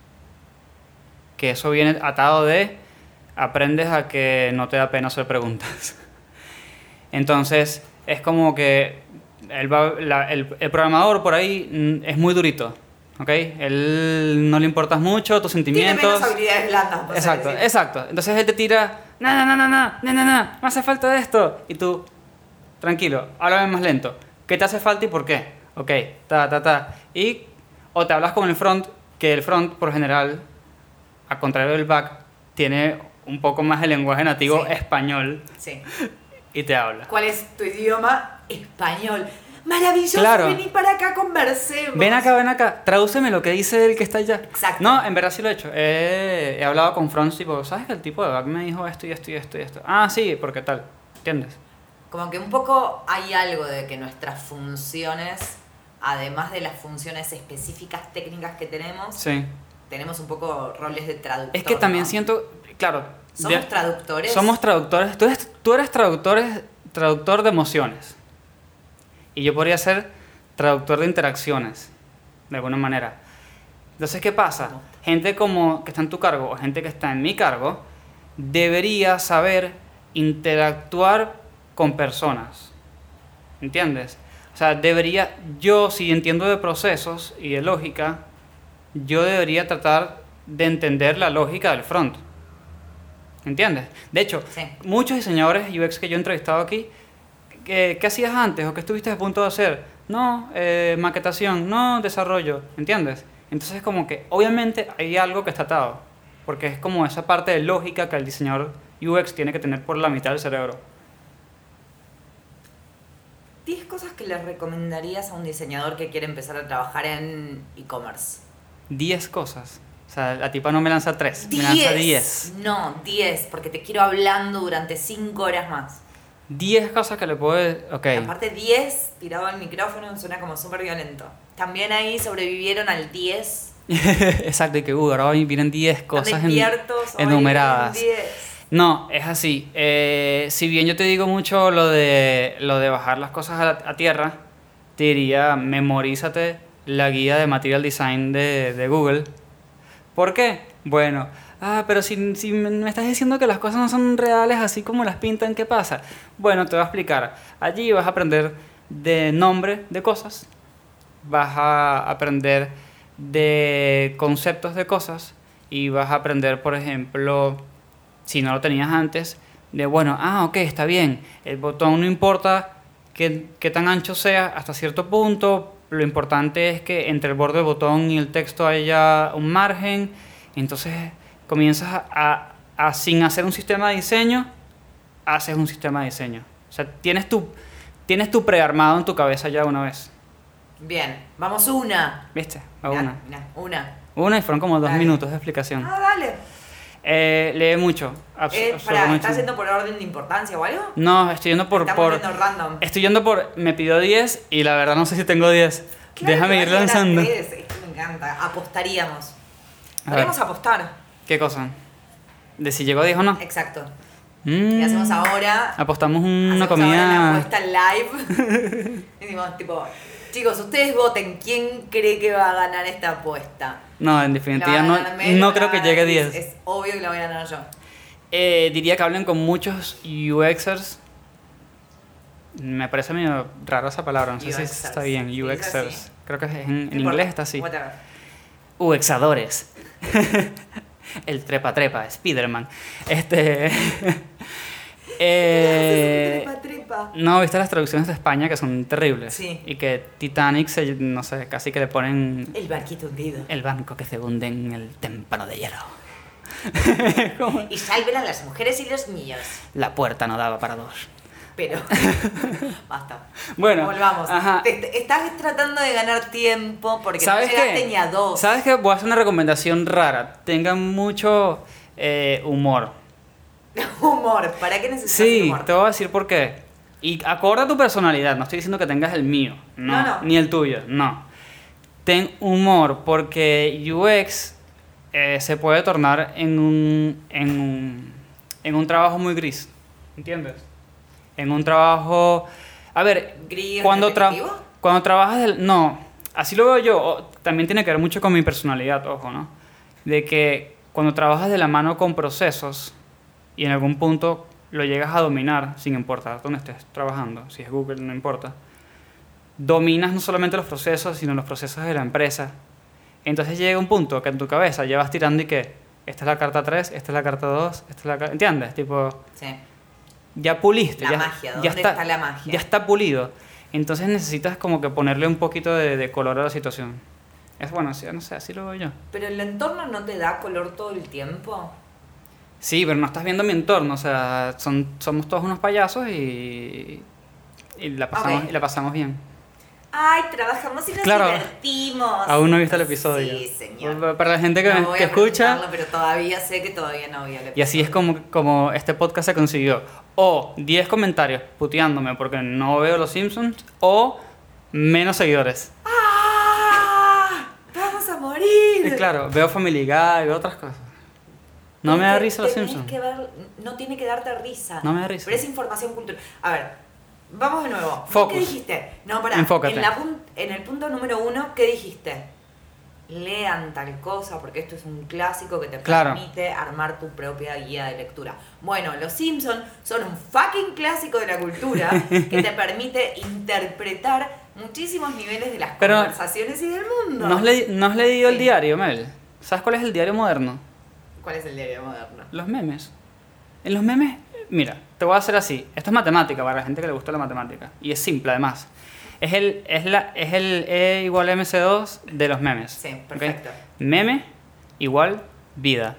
Que eso viene atado de aprendes a que no te da pena hacer preguntas. <laughs> Entonces es como que el, va- la- el- el programador por ahí mm, es muy durito. ¿Ok? Él no le importas mucho, tus Tiene sentimientos. menos habilidades blandas. Exacto, decir. exacto. Entonces él te tira, no, no, no, no, no, no, no, no, hace falta esto. Y tú, tranquilo, háblame más lento. ¿Qué te hace falta y por qué? Ok, ta, ta, ta. Y, o te hablas con el front, que el front, por general, a contrario del back, tiene un poco más de lenguaje nativo Sí. español Sí. y te habla. ¿Cuál es tu idioma? Español. Maravilloso, Claro. vení para acá, conversemos. Ven acá, ven acá, tradúceme lo que dice el que está allá. Exacto. No, en verdad sí lo he hecho. He, he hablado con fronts tipo, ¿sabes que el tipo de back me dijo esto y esto y esto y esto? Ah, sí, porque tal. ¿Entiendes? Como que un poco hay algo de que nuestras funciones, además de las funciones específicas técnicas que tenemos, Sí. tenemos un poco roles de traductor. Es que también ¿no? siento, claro, Somos de- traductores. somos traductores. Tú eres, tú eres traductor, traductor de emociones. Y yo podría ser traductor de interacciones, de alguna manera. Entonces, ¿qué pasa? Gente como que está en tu cargo o gente que está en mi cargo debería saber interactuar con personas. ¿Entiendes? O sea, debería, yo si entiendo de procesos y de lógica, yo debería tratar de entender la lógica del front. ¿Entiendes? De hecho, Sí. muchos diseñadores UX que yo he entrevistado aquí, ¿qué, qué hacías antes o qué estuviste a punto de hacer? No, eh, maquetación, no, desarrollo, ¿entiendes? Entonces como que obviamente hay algo que está atado, porque es como esa parte de lógica que el diseñador UX tiene que tener por la mitad del cerebro. 10 cosas que le recomendarías a un diseñador que quiere empezar a trabajar en e-commerce. 10 cosas. O sea, la tipa no me lanza 3, me lanza 10. No, 10, porque te quiero hablando durante 5 horas más. 10 cosas que le puedo... Ok. Aparte 10, tirado al micrófono, suena como súper violento. También ahí sobrevivieron al 10. <laughs> Exacto, y que uh, ahora vienen 10 Están cosas en- enumeradas. vienen 10. No, es así. Eh, si bien yo te digo mucho lo de, lo de bajar las cosas a, tierra, te diría, memorízate la guía de Material Design de, de Google. ¿Por qué? Bueno, ah, pero si, si me me estás diciendo que las cosas no son reales así como las pintan, ¿qué pasa? Bueno, te voy a explicar. Allí vas a aprender de nombre de cosas, vas a aprender de conceptos de cosas y vas a aprender, por ejemplo, si no lo tenías antes, de bueno, ah, ok, está bien, el botón no importa qué, qué tan ancho sea hasta cierto punto, lo importante es que entre el borde del botón y el texto haya un margen, entonces comienzas a, a- a, sin hacer un sistema de diseño, haces un sistema de diseño. O sea, tienes tu, tienes tu prearmado en tu cabeza ya una vez, Bien, vamos una. ¿viste? A una. mirá, una. Una y fueron como dos Dale. minutos de explicación. Ah, dale. Eh, lee mucho. abs- Eh, absolutamente. ¿estás yendo por orden de importancia o algo? No, estoy yendo por... Por yendo random. Estoy yendo por... Me pidió 10 y la verdad no sé si tengo 10. Claro Déjame ir lanzando. 10, Esto me encanta. Apostaríamos. Podríamos apostar. ¿Qué cosa? ¿De si llegó a 10 o no? Exacto. Mm, Y hacemos ahora. Apostamos una hacemos ahora comida... apuesta live. <laughs> y decimos, tipo, chicos, ustedes voten. ¿Quién cree que va a ganar esta apuesta? No, en ¿La definitiva no, Mel no creo que llegue a ganar 10. Liz? Es obvio que la voy a ganar yo. Eh, diría que hablen con muchos UXers. Me parece medio raro esa palabra, no sé si está bien. UXers. Creo que es en, inglés está así. whatever. UXadores. <laughs> El trepa trepa, Spiderman. Este. <laughs> eh, Trepa, trepa. no, viste las traducciones de España que son terribles. Sí. Y que Titanic, se, no sé, casi que le ponen El barquito hundido. el banco que se hunde en el témpano de hielo. <laughs> Y salven a las mujeres y los niños. La puerta no daba para dos. Pero. <laughs> Basta. Bueno, Volvamos. ajá. Te- te- estás tratando de ganar tiempo porque no ¿Sabes llegaste qué? ni a dos. ¿Sabes qué? Voy a hacer una recomendación rara. Tengan mucho eh, humor. <laughs> Humor. ¿Para qué necesitas Sí, humor? te voy a decir por qué. Y acorde a tu personalidad, no estoy diciendo que tengas el mío, no, No, no. ni el tuyo, no. Ten humor, porque UX eh, se puede tornar en un, en un, en un trabajo muy gris, ¿entiendes? En un trabajo... A ver, ¿Gris cuando, tra- cuando trabajas del... No, así lo veo yo, o- también tiene que ver mucho con mi personalidad, ojo, ¿no? De que cuando trabajas de la mano con procesos y en algún punto lo llegas a dominar, sin importar dónde estés trabajando, si es Google, no importa, dominas no solamente los procesos, sino los procesos de la empresa. Entonces llega un punto que en tu cabeza ya vas tirando y que esta es la carta 3, esta es la carta 2, esta es la carta... ¿Entiendes? Tipo, Sí. ya puliste. La ya, magia, ya ¿dónde está la magia? Ya está pulido. Entonces necesitas como que ponerle un poquito de, de color a la situación. Es bueno, así, no sé, así lo veo yo. Pero el entorno no te da color todo el tiempo. Sí, pero no estás viendo mi entorno, o sea, son, somos todos unos payasos y, y, la, pasamos, Ok. y la pasamos bien. Ay, trabajamos y nos Claro. divertimos. Aún no he visto el episodio. Sí, señor. Para la gente que, No voy que a escucha, pero todavía sé que todavía no vi el y así es como, como este podcast se consiguió. O 10 comentarios puteándome porque no veo Los Simpsons, o menos seguidores. ¡Ah! ¡Vamos a morir! Y claro, veo Family Guy, veo otras cosas. No me da risa Los Simpsons. que ver- no tiene que darte risa. No me da risa. Pero es información cultural. A ver, vamos de nuevo. ¿Vos Focus. ¿Qué dijiste? No, pará. Enfócate. En, la pun- en el punto número uno, ¿qué dijiste? Lean tal cosa, porque esto es un clásico que te Claro. permite armar tu propia guía de lectura. Bueno, Los Simpsons son un fucking clásico de la cultura <laughs> que te permite interpretar muchísimos niveles de las Pero- conversaciones y del mundo. ¿No has, leí- no has leído el diario, Mel? ¿Sabes cuál es el diario moderno? ¿Cuál es el diario moderno? Los memes. En los memes, mira, te voy a hacer así. Esto es matemática para la gente que le gusta la matemática. Y es simple además. Es el, es la, es el E igual MC2 de los memes. Sí, perfecto. Meme igual vida.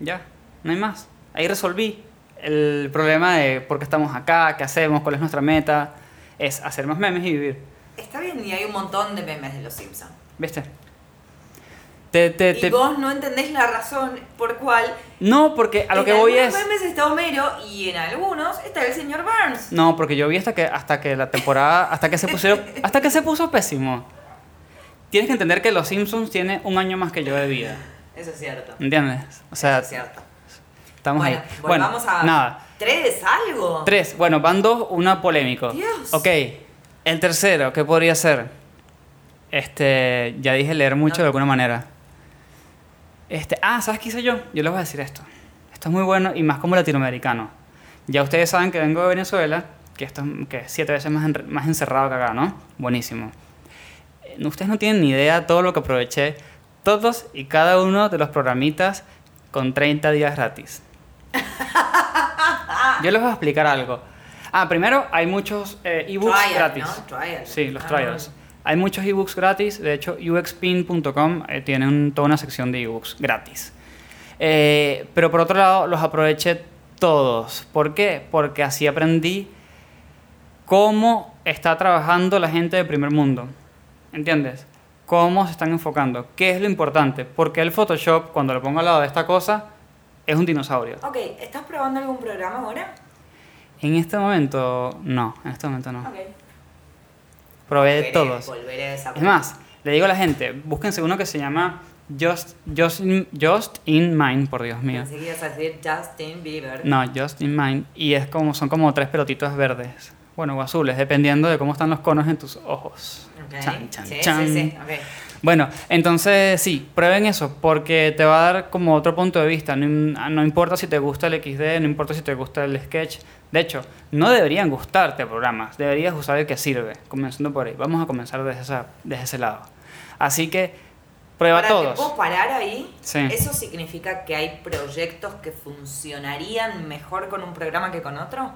Ya, no hay más. Ahí resolví el problema de por qué estamos acá, qué hacemos, cuál es nuestra meta. Es hacer más memes y vivir. Está bien, y hay un montón de memes de Los Simpsons. ¿Viste? Te, te, Y te- vos no entendés la razón por cual No, porque a lo en que voy algunos es... memes está Homero y en algunos está el señor Burns. No, porque yo vi hasta que hasta que la temporada hasta que se pusieron <laughs> hasta que se puso pésimo. Tienes que entender que Los Simpsons tiene un año más que yo de vida, Eso es cierto. ¿entiendes? O sea, Eso es cierto. estamos bueno, ahí. Bueno, a nada. tres, algo. Tres, bueno, van dos, una polémico. Dios. Ok, el tercero, ¿qué podría ser? Este, ya dije leer mucho No. de alguna manera. Este, ah, ¿sabes qué hice yo? Yo les voy a decir esto. Esto es muy bueno y más como latinoamericano. Ya ustedes saben que vengo de Venezuela, que esto es que es siete veces más, enre- más encerrado que acá, ¿no? Buenísimo. Eh, Ustedes no tienen ni idea todo lo que aproveché, todos y cada uno de los programitas con 30 días gratis. <laughs> Yo les voy a explicar algo. Ah, primero hay muchos eh, ebooks Trial, gratis. ¿no? Trial. Sí, los Ah. trials. Hay muchos ebooks gratis. De hecho, uxpin.com eh, tiene un- toda una sección de ebooks gratis. Eh, pero por otro lado, los aproveché todos. ¿Por qué? Porque así aprendí cómo está trabajando la gente de primer mundo. ¿Entiendes? Cómo se están enfocando. ¿Qué es lo importante? Porque el Photoshop, cuando lo pongo al lado de esta cosa, es un dinosaurio. Ok, ¿estás probando algún programa ahora? En este momento, no. En este momento no. Ok. Probé Volveré- todos. Volveré a esa Es más, le digo a la gente, búsquense uno que se llama Just, Just, in, Just in Mind, por Dios mío. Pensé que ibas a decir Justin Bieber. No, Just in Mind. Y es como, son como tres pelotitos verdes. Bueno, o azules, dependiendo de cómo están los conos en tus ojos. Ok. Chan, chan, sí, chan. sí, sí. ok. Bueno, entonces sí, prueben eso, porque te va a dar como otro punto de vista. No, no importa si te gusta el XD, no importa si te gusta el sketch. De hecho, no deberían gustarte programas, deberías usar el que sirve, comenzando por ahí. Vamos a comenzar desde, esa, desde ese lado. Así que, prueba Ahora, ¿te todos. puedo parar ahí? Sí. ¿Eso significa que hay proyectos que funcionarían mejor con un programa que con otro?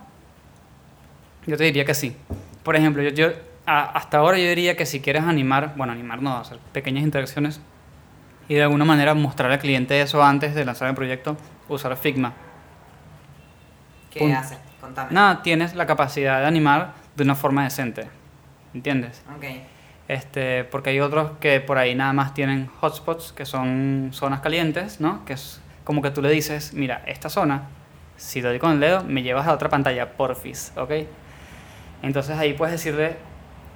Yo te diría que sí. Por ejemplo, yo, yo a- hasta ahora yo diría que si quieres animar, bueno, animar no, hacer pequeñas interacciones y de alguna manera mostrar al cliente eso antes de lanzar el proyecto, usar Figma. ¿Qué Pun- hace? Contame. Nada, tienes la capacidad de animar de una forma decente. ¿Entiendes? Ok. Este, porque hay otros que por ahí nada más tienen hotspots, que son zonas calientes, ¿no? Que es como que tú le dices, mira, esta zona, si le doy con el dedo, me llevas a otra pantalla, porfis, ¿ok? Entonces ahí puedes decirle,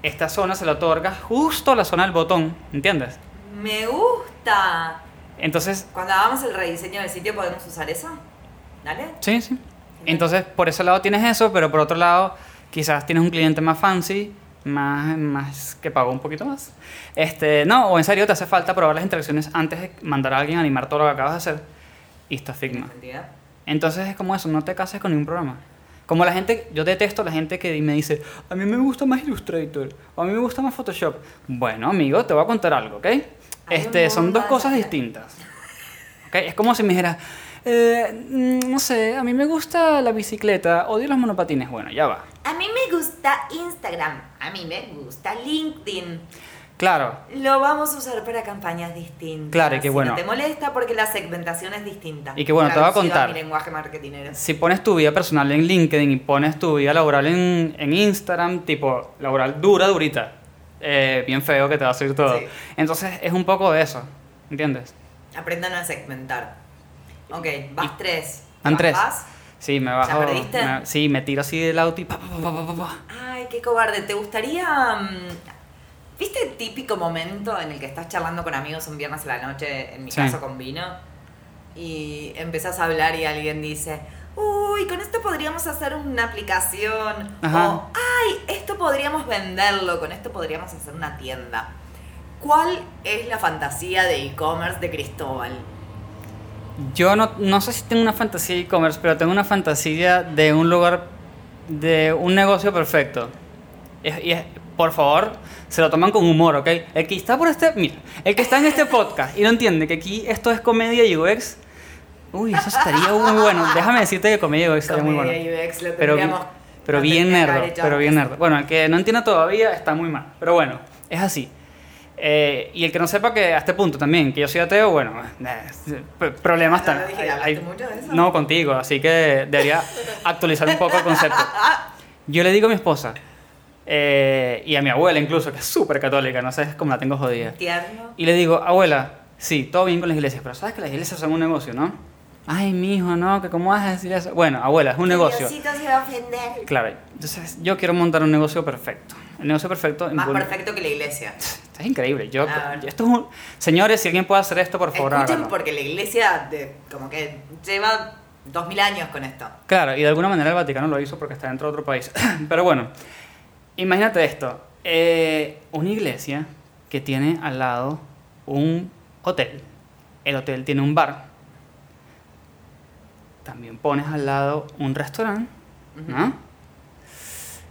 esta zona se la otorga justo a la zona del botón, ¿entiendes? Me gusta. Entonces, Cuando hagamos el rediseño del sitio, ¿podemos usar eso? ¿Dale? sí, sí. Entonces, por ese lado tienes eso, pero por otro lado, quizás tienes un cliente más fancy, más, más que pagó un poquito más. Este, no, o en serio te hace falta probar las interacciones antes de mandar a alguien a animar todo lo que acabas de hacer. Y está Figma. Entonces es como eso, no te cases con ningún programa. Como la gente, yo detesto a la gente que me dice, a mí me gusta más Illustrator, o a mí me gusta más Photoshop. Bueno, amigo, te voy a contar algo, ¿ok? Este, son dos cosas distintas. ¿Ok? Es como si me dijera, eh, mm, no sé, a mí me gusta la bicicleta, odio los monopatines. Bueno, ya va. A mí me gusta Instagram. A mí me gusta LinkedIn. Claro, Lo vamos a usar para campañas distintas. Claro, y que Si bueno. No te molesta porque la segmentación es distinta. Y que bueno, te voy a contar. mi lenguaje marketinero. si pones tu vida personal en LinkedIn y pones tu vida laboral en, en Instagram, tipo laboral dura, durita, eh, bien feo que te va a salir todo. Sí. Entonces es un poco de eso, ¿entiendes? Aprendan a segmentar. Ok, vas Y- tres. Van tres. ¿Vas? Sí, me bajo. perdiste? me- sí, me tiro así del auto y pa, pa, pa, pa, pa, pa. Ay, qué cobarde. ¿Te gustaría... mm, ¿Viste el típico momento en el que estás charlando con amigos un viernes a la noche, en mi Sí. caso con vino, y empezás a hablar y alguien dice, uy, con esto podríamos hacer una aplicación, Ajá. o, ay, esto podríamos venderlo, con esto podríamos hacer una tienda. ¿Cuál es la fantasía de e-commerce de Cristóbal? Yo no, no sé si tengo una fantasía de e-commerce, pero tengo una fantasía de un lugar, de un negocio perfecto. Es- y es- por favor, se lo toman con humor, ¿ok? El que está por este, mira, el que está en este podcast y no entiende que aquí esto es comedia y UX, uy, eso estaría muy bueno. Déjame decirte que comedia y UX estaría muy bueno. Comedia y UX lo Pero, pero bien hecho pero bien nerdo. Bueno, el que no entienda todavía está muy mal, pero bueno, es así. Eh, y el que no sepa que a este punto también, que yo soy ateo, bueno, eh, p- problemas No, tan- dije, hay- ¿hablaste hay- mucho de eso? No, contigo, así que debería actualizar un poco el concepto. <laughs> Yo le digo a mi esposa, eh, y a mi abuela incluso, que es súper católica, no sé cómo la tengo jodida. Tierno. Y le digo, abuela, sí, todo bien con las iglesias, pero sabes que las iglesias son un negocio, ¿no? Ay, mi hijo, no, que cómo vas a decir eso. Bueno, abuela, es un negocio. Diosito se va a ofender. Claro, entonces yo quiero montar un negocio perfecto. El negocio perfecto. Más invol- perfecto que la iglesia. Esto es increíble. Yo, esto es un- Señores, si alguien puede hacer esto, por favor, Escuchen háganlo. porque la iglesia de- como que lleva dos mil años con esto. Claro, y de alguna manera el Vaticano lo hizo porque está dentro de otro país. <clears throat> Pero bueno, imagínate esto. eh, una iglesia que tiene al lado un hotel. El hotel tiene un bar. También pones al lado un restaurante, ¿no?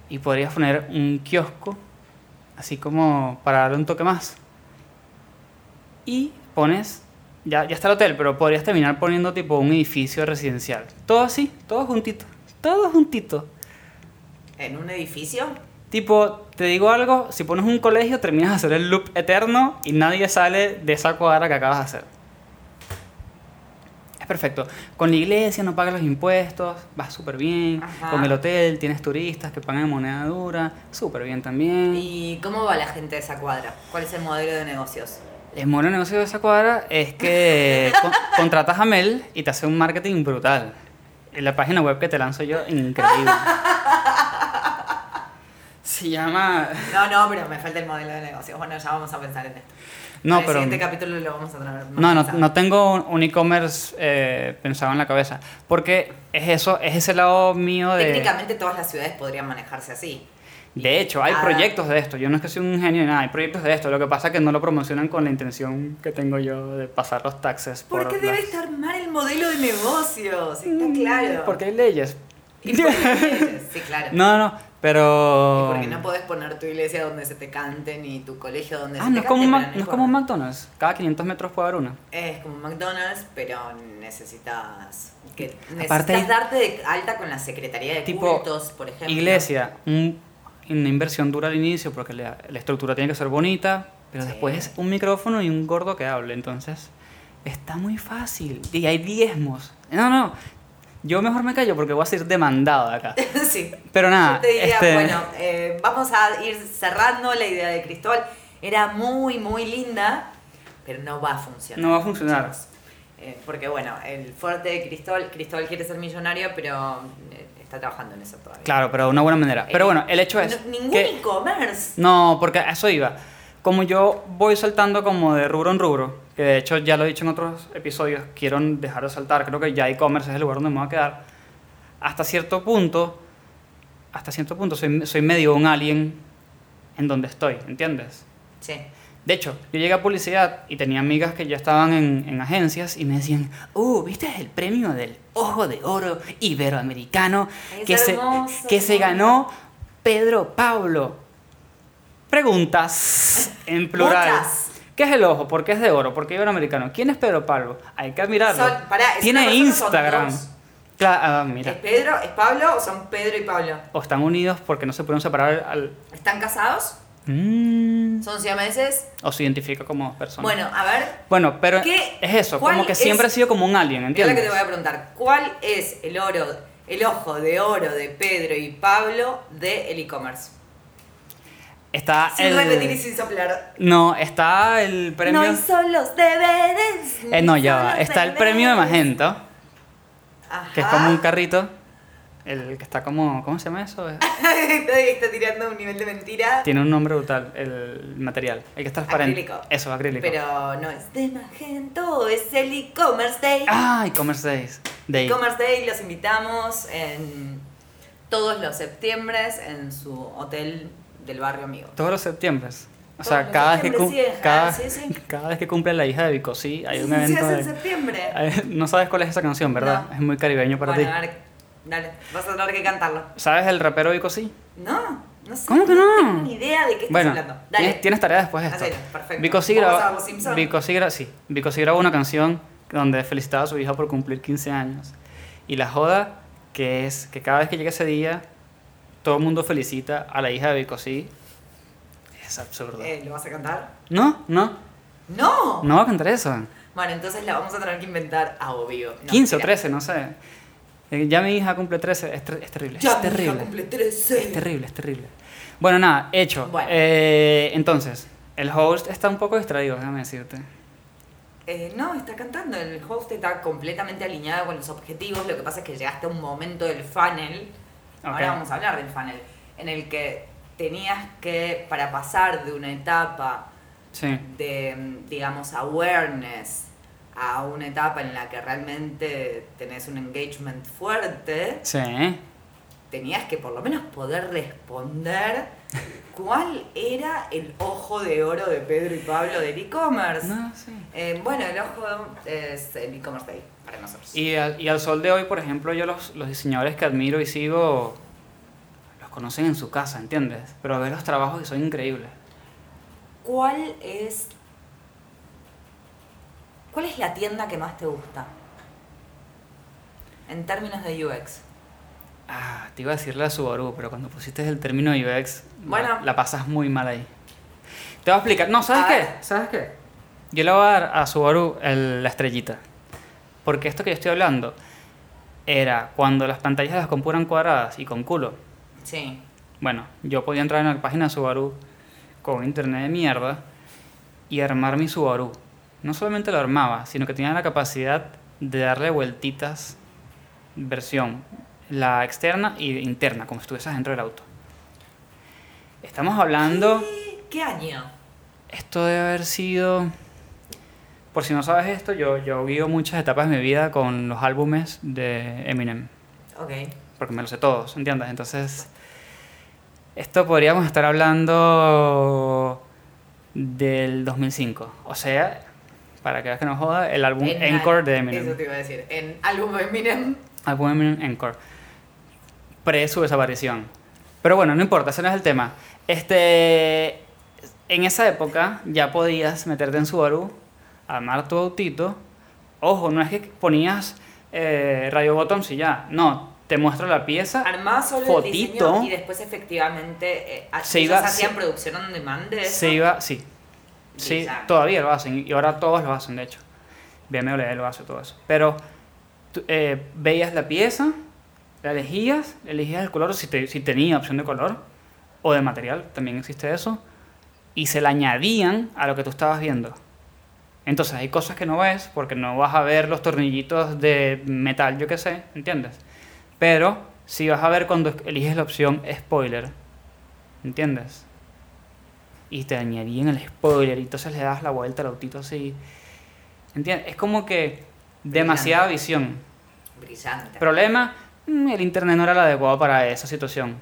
Y podrías poner un kiosco, así como para darle un toque más. Y pones, ya, ya está el hotel, pero podrías terminar poniendo tipo un edificio residencial. Todo así, todo juntito, todo juntito. En un edificio. Tipo, te digo algo, si pones un colegio terminas de hacer el loop eterno y nadie sale de esa cuadra que acabas de hacer. Es perfecto. Con la iglesia no pagas los impuestos, vas súper bien. Ajá. Con el hotel tienes turistas que pagan en moneda dura, súper bien también. ¿Y cómo va la gente de esa cuadra? ¿Cuál es el modelo de negocios? El mono negocio de esa cuadra es que <laughs> con- contratas a Mel y te hace un marketing brutal. En la página web que te lanzo yo, increíble. <laughs> Se llama... No, no, pero me falta el modelo de negocios. Bueno, ya vamos a pensar en esto. No, En el pero... siguiente capítulo lo vamos a tener. más No, no, no tengo un- e-commerce eh, pensado en la cabeza. Porque es eso, es ese lado mío de... Técnicamente todas las ciudades podrían manejarse así. De hecho, hay Ah. proyectos de esto. Yo no es que soy un genio ni nada, hay proyectos de esto. Lo que pasa es que no lo promocionan con la intención que tengo yo de pasar los taxes. por Porque debe las- estar mal el modelo de negocios, está claro. Mm, Porque hay leyes. Y porque hay leyes, sí, claro. <laughs> No, no, pero... Y porque no podés poner tu iglesia donde se te cante, ni tu colegio donde Ah, se no te es, como cante. un, Mac- no es como un McDonald's. Cada 500 metros puede haber una. Es como un McDonald's, pero necesitas que necesitas Aparte hay- darte de alta con la Secretaría de Tipo, Cultos, por ejemplo. Iglesia, un- una inversión dura al inicio porque la, la estructura tiene que ser bonita, pero Sí. después es un micrófono y un gordo que hable. Entonces, está muy fácil. Y hay diezmos. No, no. Yo mejor me callo porque voy a ser demandado de acá. <laughs> sí. Pero nada, Yo te diría, este- bueno, eh, vamos a ir cerrando la idea de Cristóbal. Era muy, muy linda, pero no va a funcionar. No va a funcionar. Eh, porque bueno, el fuerte de Cristóbal, Cristóbal quiere ser millonario, pero eh, está trabajando en eso todavía. Claro, pero de una buena manera. Pero Eh, bueno, el hecho es no- ningún e-commerce. No, porque a eso iba. Como yo voy saltando como de rubro en rubro, que de hecho ya lo he dicho en otros episodios, quiero dejar de saltar, creo que ya e-commerce es el lugar donde me voy a quedar. Hasta cierto punto, hasta cierto punto soy, soy medio un alien en donde estoy, ¿entiendes? Sí. De hecho, yo llegué a publicidad y tenía amigas que ya estaban en, en agencias y me decían, uh, ¿viste el premio del Ojo de Oro Iberoamericano Es que, se, que se ganó Pedro Pablo? Preguntas en plural. Muchas. ¿Qué es el ojo? ¿Por qué es de oro? ¿Por qué iberoamericano? ¿Quién es Pedro Pablo? Hay que admirarlo. Son- pará, ¿es Tiene Instagram. dos? Claro, ah, mira. ¿Es Pedro? ¿Es Pablo o son Pedro y Pablo? O están unidos porque no se pudieron separar al... ¿Están casados? Mm, ¿Son siameses? o se identifica como persona. Bueno, a ver, Bueno, pero ¿Qué- es eso, como que es- siempre ha sido como un alien, ¿qué es lo ¿entiendes? que te voy a preguntar? ¿Cuál es el oro, el ojo de oro de Pedro y Pablo de el e-commerce? Está Sin el... repetir y sin soplar. No, está el premio... No hizo los deberes. Eh, no, ya va. Está el premio de deberes. Magento, Ajá. que es como un carrito. El que está como... ¿Cómo se llama eso? <laughs> está, está tirando un nivel de mentira. Tiene un nombre brutal, el material. El que es transparente. Acrílico. Eso, acrílico. Pero no es de Magento, es el e-commerce day. Ah, e-commerce days. Day. E-commerce day los invitamos en todos los septiembres en su hotel del barrio amigo. Todos los septiembre. O sea, cada vez, que cum- cada, sí, sí. <laughs> cada vez que cumple la hija de Vico, sí, hay un Sí, sí, evento es en de... septiembre. No sabes cuál es esa canción, ¿verdad? No. Es muy caribeño para bueno, ti. a ver, dale, vas a tener que cantarlo. ¿Sabes el rapero Vico sí? No, no sé. ¿Cómo que no? tengo ni idea de qué estás Bueno, hablando. Dale. tienes, tienes tarea después de esto. Hacelo, perfecto. Vico sí ¿Vamos grabó, Simpson? Vico sí gra- sí, Vico sí grabó una canción donde felicitaba a su hija por cumplir 15 años. Y la joda que es que cada vez que llega ese día, todo el mundo felicita a la hija de Vico sí. Es absurdo. Eh, ¿Lo vas a cantar? No, no, ¡No! no va a cantar eso. Bueno, entonces la vamos a tener que inventar a obvio. No, 15 o mentira. 13, no sé. Eh, Ya mi hija cumple 13, es, ter- es terrible. Ya, es mi hija terrible. cumple 13. Es terrible, es terrible. Bueno, nada, hecho. Bueno. Eh, entonces, el host está un poco distraído, déjame decirte. Eh, no, está cantando. El host está completamente alineado con los objetivos. Lo que pasa es que llegaste a un momento del funnel. Ahora vamos a hablar del funnel. En el que tenías que, para pasar de una etapa Sí. de, digamos, awareness a una etapa en la que realmente tenés un engagement fuerte, Sí. tenías que por lo menos poder responder cuál era el ojo de oro de Pedro y Pablo del e-commerce. No, sí. Eh, bueno, el ojo es el e-commerce day para nosotros. Y al, y al sol de hoy, por ejemplo, yo los, los diseñadores que admiro y sigo, los conocen en su casa, ¿entiendes? Pero ver los trabajos y son increíbles. ¿Cuál es cuál es la tienda que más te gusta? En términos de UX. Ah, te iba a decir la Subaru, pero cuando pusiste el término UX, Bueno. la, la pasas muy mal ahí. Te voy a explicar. No, ¿sabes A qué? ver. ¿Sabes qué? Yo le voy a dar a Subaru el- la estrellita. Porque esto que yo estoy hablando era cuando las pantallas de las compu eran cuadradas y con culo. Sí. Bueno, yo podía entrar en la página de Subaru con internet de mierda y armar mi Subaru. No solamente lo armaba, sino que tenía la capacidad de darle vueltitas, versión, la externa y interna, como si estuvieses dentro del auto. Estamos hablando, ¿Qué, qué año? esto debe haber sido, por si no sabes esto, yo, yo guío muchas etapas de mi vida con los álbumes de Eminem Ok. porque me lo sé todos, ¿entiendes? Entonces, esto podríamos estar hablando del 2005. O sea, para que veas que no joda, el álbum En Encore al- de Eso Eminem. te iba a decir. En álbum Eminem. Álbum Eminem Encore. Pre su desaparición. Pero bueno, no importa, ese no es el tema. Este, en esa época ya podías meterte en Subaru, armar tu autito. Ojo, no es que ponías eh, radio buttons y ya. No, te muestro la pieza. Armás solo el Fotito. diseño y después efectivamente eh, Se iba- hacían se- producción on demand de eso. Se iba, sí. Sí, Ya. todavía lo hacen y ahora todos lo hacen, de hecho. BMW lo hace todo eso. Pero eh, veías la pieza, la elegías, elegías el color si, te- si tenía opción de color o de material, también existe eso, y se la añadían a lo que tú estabas viendo. Entonces hay cosas que no ves porque no vas a ver los tornillitos de metal, yo qué sé, ¿entiendes? Pero sí vas a ver cuando eliges la opción spoiler, ¿entiendes? y te añadían el spoiler y entonces le das la vuelta al autito así. ¿Entiendes? Es como que demasiada visión. Brillante. Problema, mm, el internet no era el adecuado para esa situación.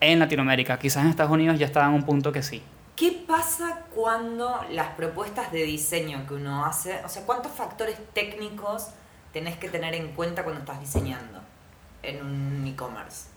En Latinoamérica, quizás en Estados Unidos ya estaba en un punto que sí. ¿Qué pasa cuando las propuestas de diseño que uno hace, o sea, cuántos factores técnicos tenés que tener en cuenta cuando estás diseñando en un e-commerce?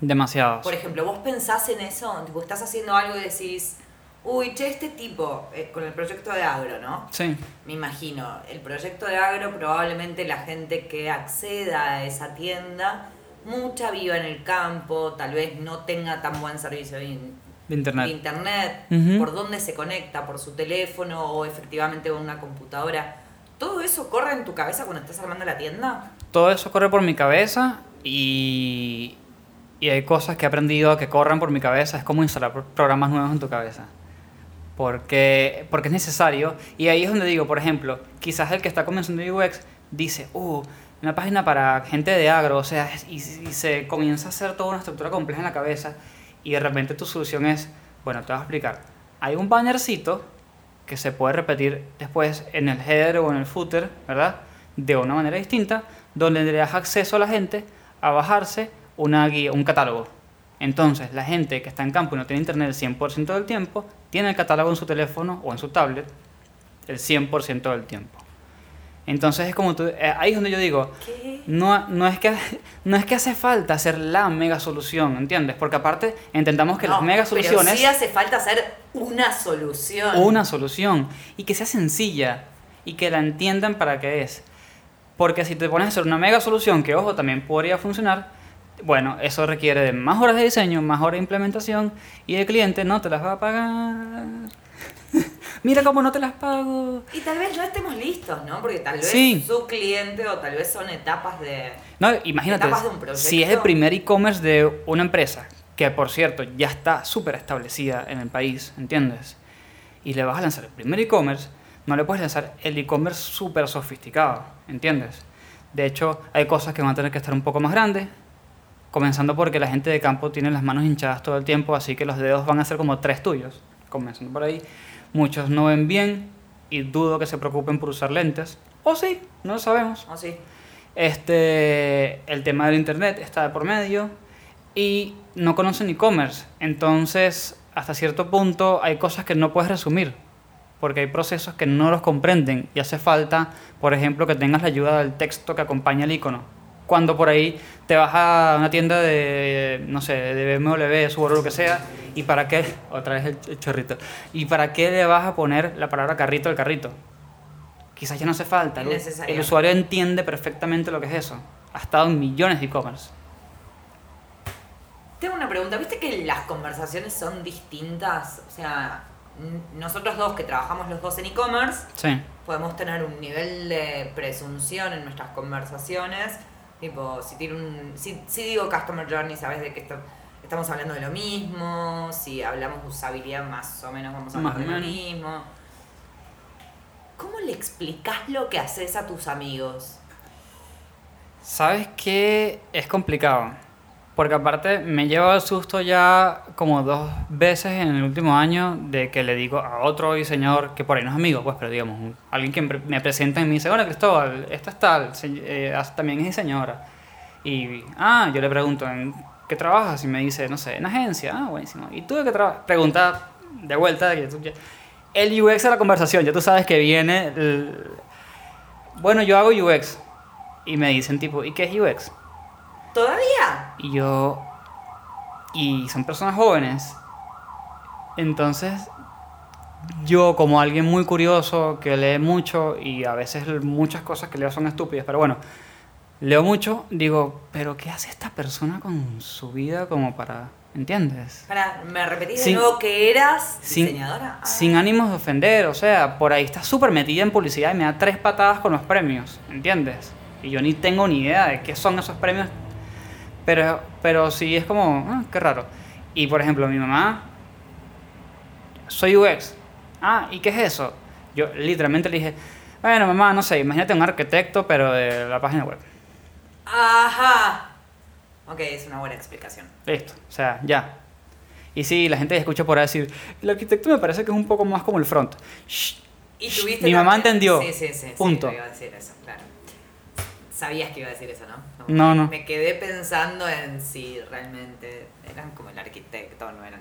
Demasiados. Por ejemplo, vos pensás en eso, tipo, estás haciendo algo y decís, uy, che, este tipo, eh, con el proyecto de agro, ¿no? Sí. Me imagino, el proyecto de agro probablemente la gente que acceda a esa tienda, mucha viva en el campo, tal vez no tenga tan buen servicio de, De internet. de internet, por dónde se conecta, por su teléfono o efectivamente con una computadora. ¿Todo eso corre en tu cabeza cuando estás armando la tienda? Todo eso corre por mi cabeza y, y hay cosas que he aprendido que corran por mi cabeza. Es como instalar pro- programas nuevos en tu cabeza. Porque, porque es necesario. Y ahí es donde digo, por ejemplo, quizás el que está comenzando UX dice, uh, una página para gente de agro, o sea, y, y se comienza a hacer toda una estructura compleja en la cabeza y de repente tu solución es, bueno, te voy a explicar. Hay un bannercito que se puede repetir después en el header o en el footer, ¿verdad? De una manera distinta, donde le das acceso a la gente a bajarse una guía, un catálogo. Entonces, la gente que está en campo y no tiene internet el 100% del tiempo, tiene el catálogo en su teléfono o en su tablet el 100% del tiempo. Entonces, es como tú, eh, ahí es donde yo digo, ¿Qué? no, no, es que, <laughs> no es que hace falta hacer la mega solución, ¿entiendes? Porque aparte entendamos que No, las mega Pero soluciones sí hace falta hacer una solución. una solución y que sea sencilla y que la entiendan para qué es. Porque si te pones a hacer una mega solución que, ojo, también podría funcionar, bueno, eso requiere de más horas de diseño, más horas de implementación y el cliente no te las va a pagar. <laughs> Mira cómo no te las pago. Y tal vez no estemos listos, ¿no? Porque tal vez Sí. su cliente o tal vez son etapas de... No, imagínate, Etapas de un proyecto. si es el primer e-commerce de una empresa, que por cierto ya está súper establecida en el país, ¿entiendes? Y le vas a lanzar el primer e-commerce, no le puedes lanzar el e-commerce súper sofisticado, ¿entiendes? De hecho, hay cosas que van a tener que estar un poco más grandes, comenzando porque la gente de campo tiene las manos hinchadas todo el tiempo, así que los dedos van a ser como tres tuyos, comenzando por ahí. Muchos no ven bien y dudo que se preocupen por usar lentes. O sí, no lo sabemos. ¿O sí? Este, el tema del internet está de por medio y no conocen e-commerce. Entonces, hasta cierto punto hay cosas que no puedes resumir porque hay procesos que no los comprenden y hace falta, por ejemplo, que tengas la ayuda del texto que acompaña el icono. Cuando por ahí te vas a una tienda de, no sé, de BMW, Subaru, lo que sea, y para qué, <laughs> otra vez el, chorrito, y para qué le vas a poner la palabra carrito al carrito. Quizás ya no hace falta. El, el usuario entiende perfectamente lo que es eso. Ha estado en millones de e-commerce. Tengo una pregunta. ¿Viste que las conversaciones son distintas? O sea, nosotros dos que trabajamos los dos en e-commerce, Sí. podemos tener un nivel de presunción en nuestras conversaciones. Tipo, si, tiene un, si, si digo Customer Journey, sabes de que esto- estamos hablando de lo mismo. Si hablamos de usabilidad, más o menos vamos a hablar Más de lo mismo. ¿Cómo le explicas lo que haces a tus amigos? ¿Sabes qué? Es complicado. Porque aparte me lleva el susto ya como dos veces en el último año de que le digo a otro diseñador, que por ahí no es amigo, pues, pero digamos, alguien que me presenta y me dice, hola Cristóbal, esta es tal, eh, también es diseñadora. Y, ah, yo le pregunto, ¿en qué trabajas? Y me dice, no sé, en agencia, ah, buenísimo. ¿Y tú de qué trabajas? Pregunta de vuelta, el UX de la conversación, ya tú sabes que viene, bueno, yo hago UX. Y me dicen tipo, ¿y qué es UX? ¿Todavía? Y yo. Y son personas jóvenes. Entonces, yo, como alguien muy curioso, que lee mucho y a veces muchas cosas que leo son estúpidas, pero bueno, leo mucho, digo, ¿pero qué hace esta persona con su vida como para. ¿Entiendes? Para, ¿me repetís de Sin- nuevo que eras Sin, diseñadora? Ah. sin ánimos de ofender, o sea, por ahí está súper metida en publicidad y me da tres patadas con los premios, ¿entiendes? Y yo ni tengo ni idea de qué son esos premios, pero, pero sí es como, ah, qué raro. Y por ejemplo, mi mamá, soy UX. Ah, ¿y qué es eso? Yo literalmente le dije, bueno, mamá, no sé, imagínate un arquitecto, pero de la página web. Ajá. Ok, es una buena explicación. Listo, o sea, ya. Y sí, la gente escucha por ahí decir, el arquitecto me parece que es un poco más como el front. Shh, Y shh, mi mamá entendió. Sí, sí, sí. sí, Punto. te iba a decir eso, claro. Sabías que iba a decir eso, ¿no? No, no. Me quedé pensando en si realmente eran como el arquitecto o no eran.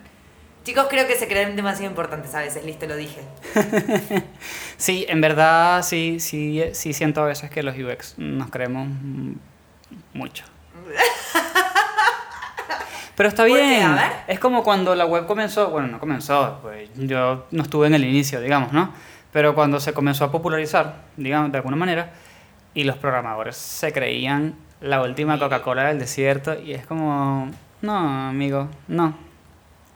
Chicos, creo que se creen demasiado importantes a veces, listo, lo dije. <laughs> Sí, en verdad sí, sí, sí siento a veces que los UX nos creemos mucho. <laughs> Pero está bien. A ver. Es como cuando la web comenzó, bueno, no comenzó, pues yo no estuve en el inicio, digamos, ¿no? Pero cuando se comenzó a popularizar, digamos, de alguna manera, y los programadores se creían la última Coca-Cola del desierto, y es como, no, amigo, no.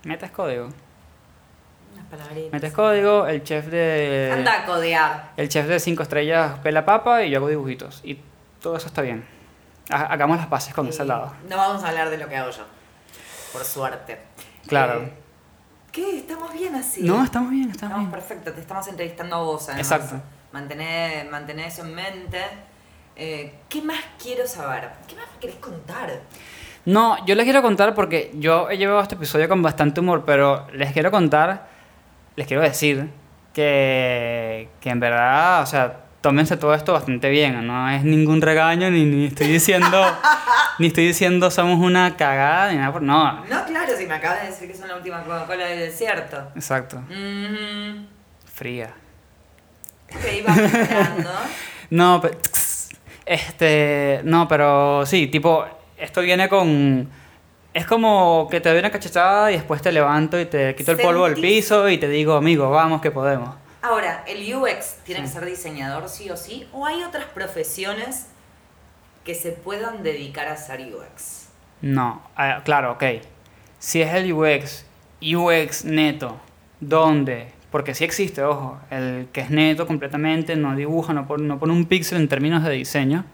Metes código. Metes código, el chef de... Anda a codear. El chef de cinco estrellas pela papa y yo hago dibujitos. Y todo eso está bien. Ha- Hagamos las paces con ese Y lado. No vamos a hablar de lo que hago yo. Por suerte. Claro. Eh, ¿Qué? ¿Estamos bien así? No, estamos bien, estamos Estamos bien. perfecto, te estamos entrevistando a vos, además. Exacto. Mantener, mantener eso en mente. Eh, ¿Qué más quiero saber? ¿Qué más me querés contar? No, yo les quiero contar porque yo he llevado este episodio con bastante humor, pero les quiero contar, les quiero decir que, que en verdad, o sea, tómense todo esto bastante bien. No es ningún regaño, ni, ni estoy diciendo, <laughs> ni estoy diciendo somos una cagada, ni nada por. No, No, claro, si me acabas de decir que son la última Coca-Cola del desierto. exacto. Mhm. Fría. Ok, vamos. <laughs> No, pero, este, no, pero sí, tipo, esto viene con, es como que te doy una cachetada y después te levanto y te quito el polvo del piso y te digo, amigo, vamos que podemos. Ahora, ¿el UX tiene que ser diseñador sí o sí? ¿O hay otras profesiones que se puedan dedicar a ser UX? No, ah, claro, ok. Si es el UX, UX neto, ¿dónde? Porque sí existe, ojo, el que es neto completamente, no dibuja, no pone, no pone un píxel en términos de diseño.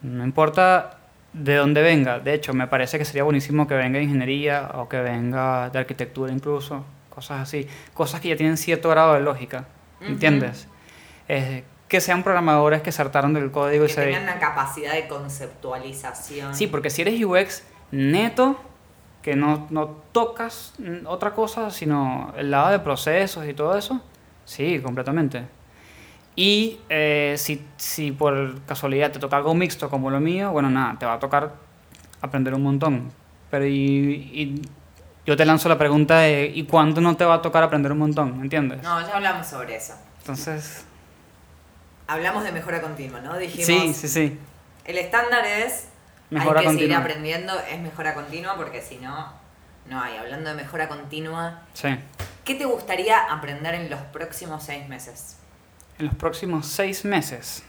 No importa de dónde venga. De hecho, me parece que sería buenísimo que venga de ingeniería o que venga de arquitectura incluso, cosas así. Cosas que ya tienen cierto grado de lógica. ¿entiendes? Eh, que sean programadores que saltaron del código Que y se... tengan una capacidad de conceptualización. Sí, porque si eres UX neto, que no, no tocas otra cosa, sino el lado de procesos y todo eso, sí, completamente. Y eh, si, si por casualidad te toca algo mixto como lo mío, bueno, nada, te va a tocar aprender un montón. Pero y, y yo te lanzo la pregunta de ¿y cuándo no te va a tocar aprender un montón? ¿Entiendes? No, ya hablamos sobre eso. Entonces, Hablamos de mejora continua, ¿no? Dijimos, sí, sí, sí. el estándar es Mejora hay que seguir continua. aprendiendo, es mejora continua, porque si no, no hay. Hablando de mejora continua, Sí. ¿qué te gustaría aprender en los próximos seis meses? En los próximos seis meses.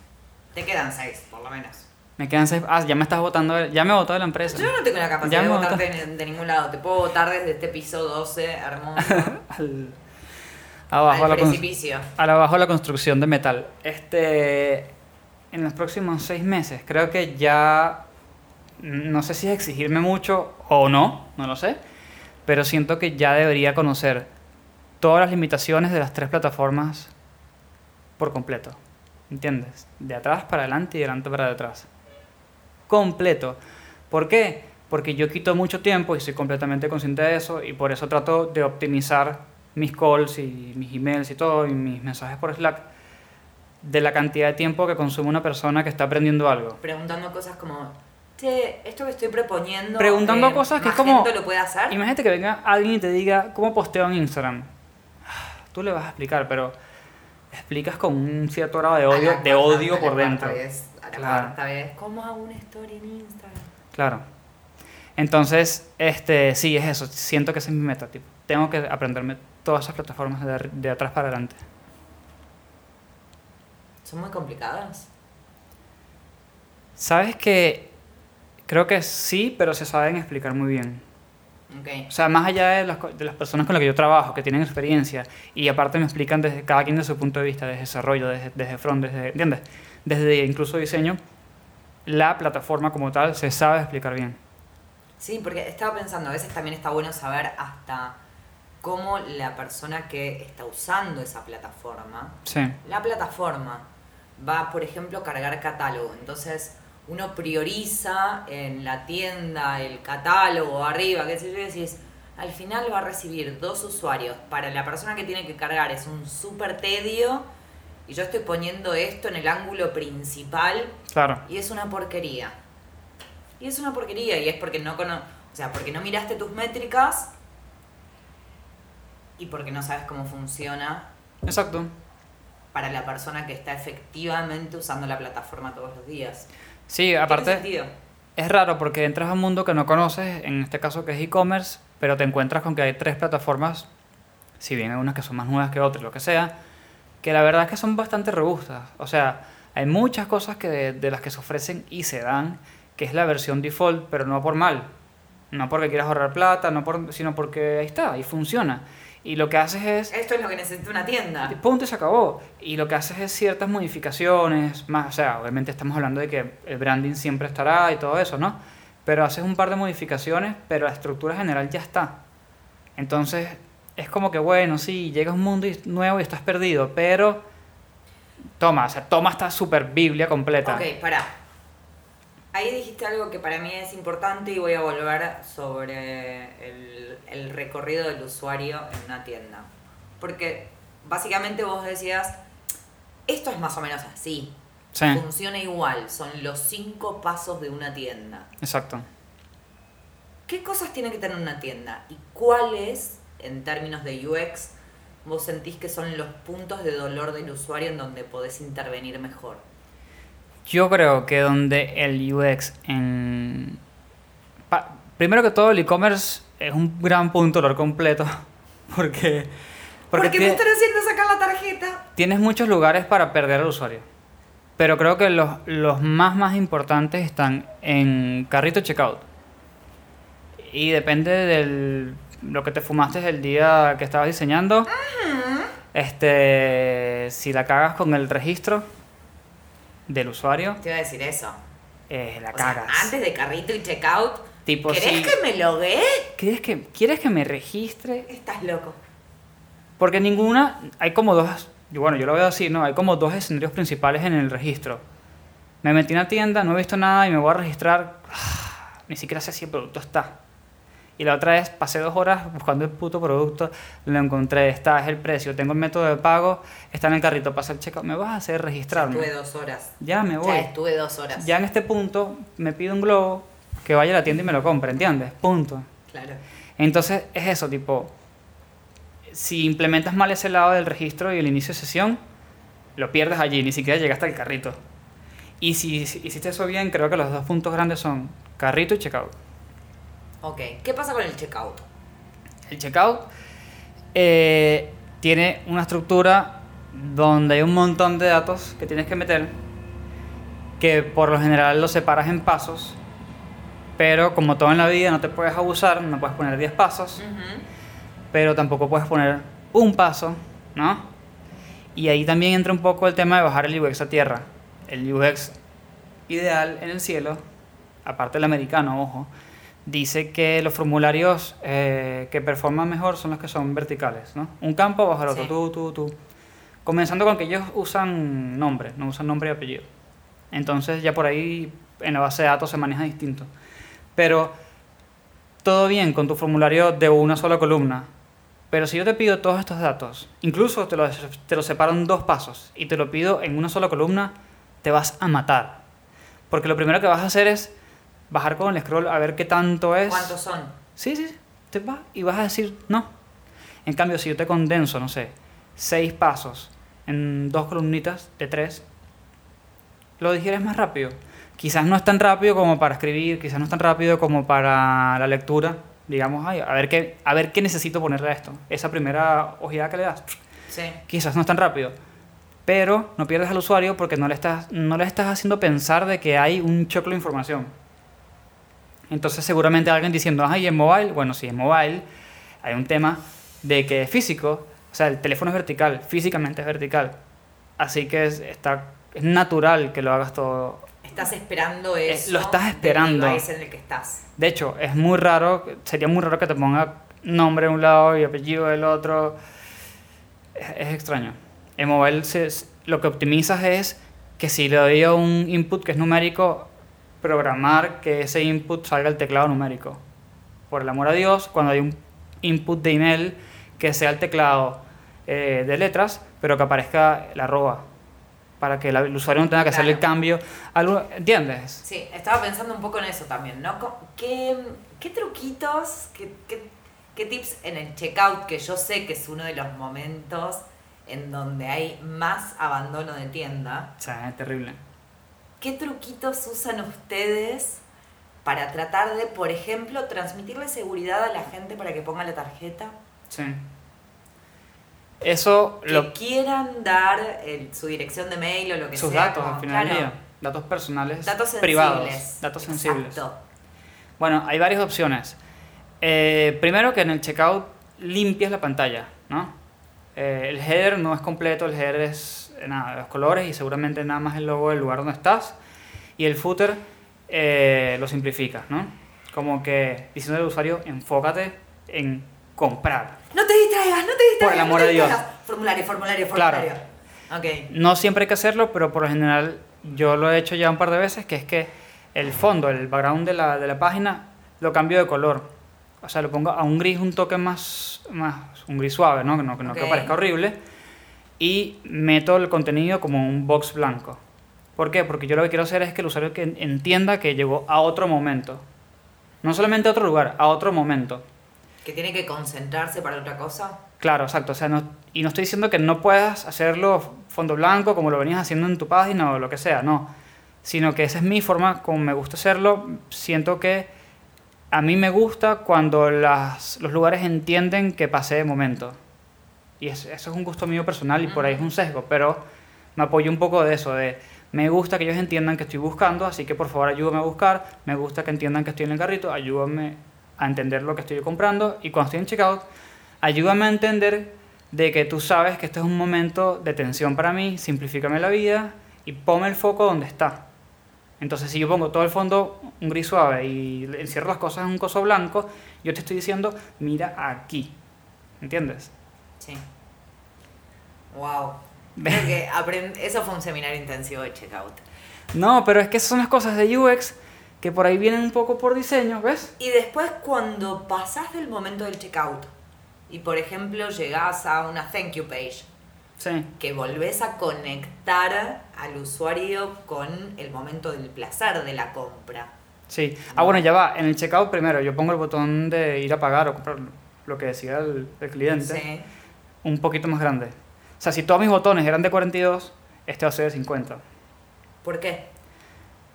Te quedan seis, por lo menos. Me quedan seis... Ah, ya me estás votando, ya me votó de la empresa. Yo no tengo la capacidad de votarte de, de ningún lado. Te puedo votar desde este piso 12, hermoso, <laughs> al, abajo, a la, precipicio. al abajo la construcción de metal. Este, en los próximos seis meses, creo que ya, no sé si es exigirme mucho o no, no lo sé, pero siento que ya debería conocer todas las limitaciones de las tres plataformas por completo. ¿Entiendes? De atrás para adelante y de adelante para detrás. Completo. ¿Por qué? Porque yo quito mucho tiempo y soy completamente consciente de eso y por eso trato de optimizar mis calls y mis emails y todo y mis mensajes por Slack de la cantidad de tiempo que consume una persona que está aprendiendo algo. Preguntando cosas como, che, esto que estoy proponiendo. Preguntando eh, cosas que ¿más es como- gente lo puede hacer? Imagínate que venga alguien y te diga cómo posteo en Instagram. Tú le vas a explicar, pero explicas con un cierto grado de odio, de cuarta- odio por dentro. vez, a la Claro. cuarta vez, ¿cómo hago una story en Instagram? Claro. Entonces, este, sí, es eso. Siento que esa es mi meta. Tipo, tengo que aprenderme todas esas plataformas de, de atrás para adelante. ¿Son muy complicadas? Sabes que creo que sí, pero se saben explicar muy bien. Ok. O sea, más allá de las, de las personas con las que yo trabajo, que tienen experiencia, y aparte me explican desde cada quien de su punto de vista, desde desarrollo, desde, desde front, desde, ¿entiendes? Desde incluso diseño, la plataforma como tal se sabe explicar bien. Sí, porque estaba pensando, a veces también está bueno saber hasta cómo la persona que está usando esa plataforma, Sí, la plataforma va, por ejemplo, a cargar catálogo. Entonces, uno prioriza en la tienda el catálogo arriba, qué sé yo, y decís, al final va a recibir dos usuarios. Para la persona que tiene que cargar es un súper tedio y yo estoy poniendo esto en el ángulo principal claro. y es una porquería. Y es una porquería y es porque no cono o sea, porque no miraste tus métricas y porque no sabes cómo funciona Exacto. para la persona que está efectivamente usando la plataforma todos los días. Sí, ¿Tiene aparte es raro porque entras a un mundo que no conoces, en este caso que es e-commerce, pero te encuentras con que hay tres plataformas, si bien hay unas que son más nuevas que otras, lo que sea, que la verdad es que son bastante robustas. O sea, hay muchas cosas que de, de las que se ofrecen y se dan, que es la versión default, pero no por mal. No porque quieras ahorrar plata, no por, sino porque ahí está, y funciona. Y lo que haces es Esto es lo que necesita una tienda. Punto y se acabó. Y lo que haces es ciertas modificaciones, más, o sea, obviamente estamos hablando de que el branding siempre estará y todo eso, ¿no? Pero haces un par de modificaciones, pero la estructura general ya está. Entonces, es como que, bueno, sí, llega un mundo nuevo y estás perdido, pero toma, o sea, toma esta super Biblia completa. Ok, pará. Ahí dijiste algo que para mí es importante y voy a volver sobre el, el recorrido del usuario en una tienda. Porque básicamente vos decías, esto es más o menos así. Sí, Funciona igual, son los cinco pasos de una tienda. exacto. ¿Qué cosas tiene que tener una tienda? ¿Y cuáles, en términos de UX, vos sentís que son los puntos de dolor del usuario en donde podés intervenir mejor? Yo creo que donde el UX en... pa- primero que todo el e-commerce es un gran punto de dolor completo <laughs> porque, porque, me están haciendo sacar la tarjeta. tienes muchos lugares para perder al usuario. Pero creo que los, los más más importantes están en carrito checkout. Y depende de lo que te fumaste el día que estabas diseñando. Este, si la cagas con el registro del usuario, Te iba a decir eso. eh, la O sea, cagas. antes de carrito y checkout, Tipo, ¿querés sí. que me logué? ¿Quieres que, ¿Quieres que me registre? Estás loco. Porque ninguna, hay como dos, bueno, yo lo veo así, ¿no? Hay como dos escenarios principales en el registro. Me metí en una tienda, no he visto nada y me voy a registrar, ah, ni siquiera sé si el producto está. Y la otra es, pasé dos horas buscando el puto producto, lo encontré, está, es el precio, tengo el método de pago, está en el carrito, pasa el checkout, me vas a hacer registrarme. Estuve dos horas. Ya me voy. Ya estuve dos horas. Ya en este punto me pido un globo que vaya a la tienda y me lo compre, ¿entiendes? Punto. Claro. Entonces es eso, tipo, si implementas mal ese lado del registro y el inicio de sesión, lo pierdes allí, ni siquiera llegaste al carrito. Y si si hiciste eso bien, creo que los dos puntos grandes son carrito y checkout. Ok. ¿Qué pasa con el checkout? El checkout eh, tiene una estructura donde hay un montón de datos que tienes que meter, que por lo general los separas en pasos, pero como todo en la vida no te puedes abusar, no puedes poner 10 pasos. pero tampoco puedes poner un paso, ¿no? Y ahí también entra un poco el tema de bajar el UX a tierra. El UX ideal en el cielo, aparte del americano, ojo, dice que los formularios eh, que performan mejor son los que son verticales, ¿no? Un campo bajo el otro, Sí. tú, tú, tú. Comenzando con que ellos usan nombre, no usan nombre y apellido. Entonces ya por ahí en la base de datos se maneja distinto. Pero todo bien con tu formulario de una sola columna. Pero si yo te pido todos estos datos, incluso te lo, te lo separo en dos pasos y te lo pido en una sola columna, te vas a matar. Porque lo primero que vas a hacer es bajar con el scroll a ver qué tanto es. ¿Cuántos son? Sí, sí, te vas y vas a decir no. En cambio, si yo te condenso, no sé, seis pasos en dos columnitas de tres, lo digieres más rápido. Quizás no es tan rápido como para escribir, quizás no es tan rápido como para la lectura. Digamos, ay, a ver qué, a ver qué necesito ponerle a esto. Esa primera ojeada que le das, Sí. quizás no es tan rápido. Pero no pierdes al usuario porque no le estás, no le estás haciendo pensar de que hay un choclo de información. Entonces seguramente alguien diciendo, ay, en mobile, bueno, sí, en mobile hay un tema de que es físico, o sea, el teléfono es vertical, físicamente es vertical. Así que es, está, es natural que lo hagas todo. Estás esperando eso. Eh, lo estás del esperando. device en el que estás. De hecho, es muy raro, sería muy raro que te ponga nombre de un lado y apellido del otro. Es, es extraño. En mobile se- lo que optimizas es que si le doy a un input que es numérico, programar que ese input salga el teclado numérico. Por el amor a Dios, cuando hay un input de email, que sea el teclado eh, de letras, pero que aparezca la arroba. Para que el usuario no tenga que hacer el cambio. ¿Entiendes? Sí, estaba pensando un poco en eso también, ¿no? ¿Qué, qué truquitos, qué, qué- ¿Qué tips en el checkout, que yo sé que es uno de los momentos en donde hay más abandono de tienda? O sea, es terrible. ¿Qué truquitos usan ustedes para tratar de, por ejemplo, transmitirle seguridad a la gente para que ponga la tarjeta? Sí. Eso, Que lo, quieran dar el- su dirección de mail o lo que sus sea. datos como- al final del claro, día. Datos personales Datos sensibles. privados. Datos sensibles. Exacto. Bueno, hay varias opciones. Eh, primero que en el checkout limpias la pantalla, ¿no? Eh, el header no es completo, el header es nada, los colores y seguramente nada más el logo del lugar donde estás. Y el footer eh, lo simplificas, ¿no? Como que diciendo al usuario, enfócate en comprar. No te distraigas, no te distraigas. Por el no amor te de Dios. distraigas. Formulario, formulario, Claro. formulario. Ok. No siempre hay que hacerlo, pero por lo general yo lo he hecho ya un par de veces, que es que el fondo, el background de la, de la página, lo cambio de color. O sea, lo pongo a un gris un toque más, más un gris suave, ¿no? Que no, que, no que Ok. parezca horrible. Y meto el contenido como un box blanco. ¿Por qué? Porque yo lo que quiero hacer es que el usuario que entienda que llegó a otro momento. No solamente a otro lugar, a otro momento. Que tiene que concentrarse para otra cosa. Claro, exacto. O sea, no, y no estoy diciendo que no puedas hacerlo fondo blanco como lo venías haciendo en tu página o lo que sea, no. Sino que esa es mi forma como me gusta hacerlo. Siento que a mí me gusta cuando las, los lugares entienden que pasé de momento. Y es- eso es un gusto mío personal y por ahí es un sesgo, pero me apoyo un poco de eso, de me gusta que ellos entiendan que estoy buscando, así que por favor ayúdame a buscar, me gusta que entiendan que estoy en el carrito, ayúdame a entender lo que estoy comprando y cuando estoy en checkout, ayúdame a entender de que tú sabes que este es un momento de tensión para mí, simplifícame la vida y ponme el foco donde está. Entonces, si yo pongo todo el fondo un gris suave y encierro las cosas en un coso blanco, yo te estoy diciendo, mira aquí. ¿Entiendes? Sí. Wow. Creo que aprend- eso fue un seminario intensivo de checkout. No, pero es que esas son las cosas de UX que por ahí vienen un poco por diseño, ¿ves? Y después cuando pasás del momento del checkout y por ejemplo llegás a una thank you page, Sí. que volvés a conectar al usuario con el momento del placer de la compra. Sí. Ah, bueno, ya va. En el checkout primero yo pongo el botón de ir a pagar o comprar lo que decía el, el cliente Sí. Un poquito más grande. O sea, si todos mis botones eran de 42, este va a ser de 50. ¿Por qué?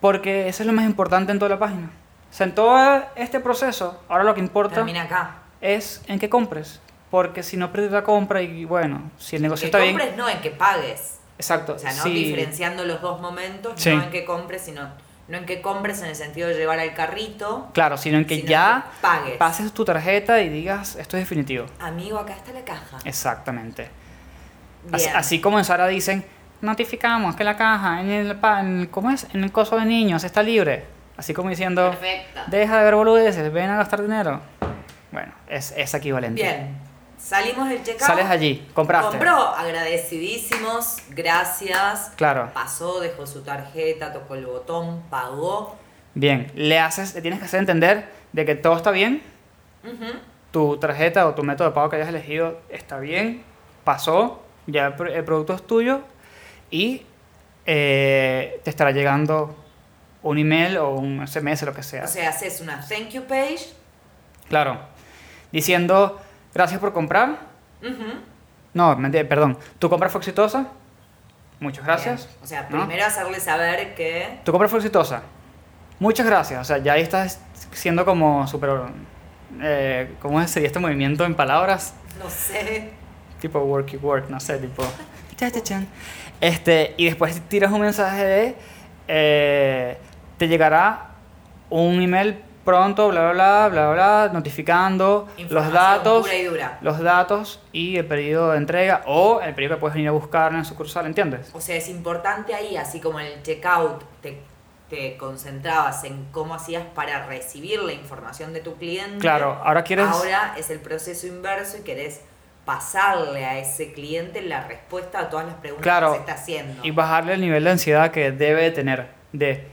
Porque eso es lo más importante en toda la página. O sea, en todo este proceso, ahora lo que importa acá. es en qué compres. Porque si no pierdes la compra y bueno, si el negocio que está bien... compres no en que pagues. Exacto. O sea, no sí. diferenciando los dos momentos, Sí. no en que compres, sino no en que compres en el sentido de llevar al carrito. Claro, sino en que sino ya que pagues. pases tu tarjeta y digas, esto es definitivo. Amigo, acá está la caja. Exactamente. Así, así como en Sara dicen, notificamos que la caja en el, pa- en el- ¿cómo es? En el coso de niños está libre. Así como diciendo, deja de ver boludeces, ven a gastar dinero. Bueno, es, es equivalente. Bien. Salimos del checkout. Sales allí, compraste. Compró, agradecidísimos, gracias. Claro. Pasó, dejó su tarjeta, tocó el botón, pagó. Bien, le haces, le tienes que hacer entender de que todo está bien, tu tarjeta o tu método de pago que hayas elegido está bien, pasó, ya el producto es tuyo y eh, te estará llegando un email o un SMS, lo que sea. O sea, haces una thank you page. claro, diciendo gracias por comprar. Ujú. No, mentira, perdón, tu compra fue exitosa. Muchas gracias. Bien. O sea, ¿no? primero hacerle saber que. Tu compra fue exitosa. Muchas gracias. O sea, ya ahí estás siendo como súper... Eh, ¿Cómo sería este movimiento en palabras? No sé. tipo worky work, no sé, tipo. Este, y después tiras un mensaje de. eh, te llegará un email pronto, bla, bla, bla, bla, bla, notificando los datos. pura y dura. Los datos y el pedido de entrega o el pedido que puedes venir a buscar en la sucursal, ¿entiendes? O sea, es importante ahí, así como en el checkout te, te concentrabas en cómo hacías para recibir la información de tu cliente. Claro, ahora quieres. Ahora es el proceso inverso y querés pasarle a ese cliente la respuesta a todas las preguntas Claro, que se está haciendo. Y bajarle el nivel de ansiedad que debe de tener. De,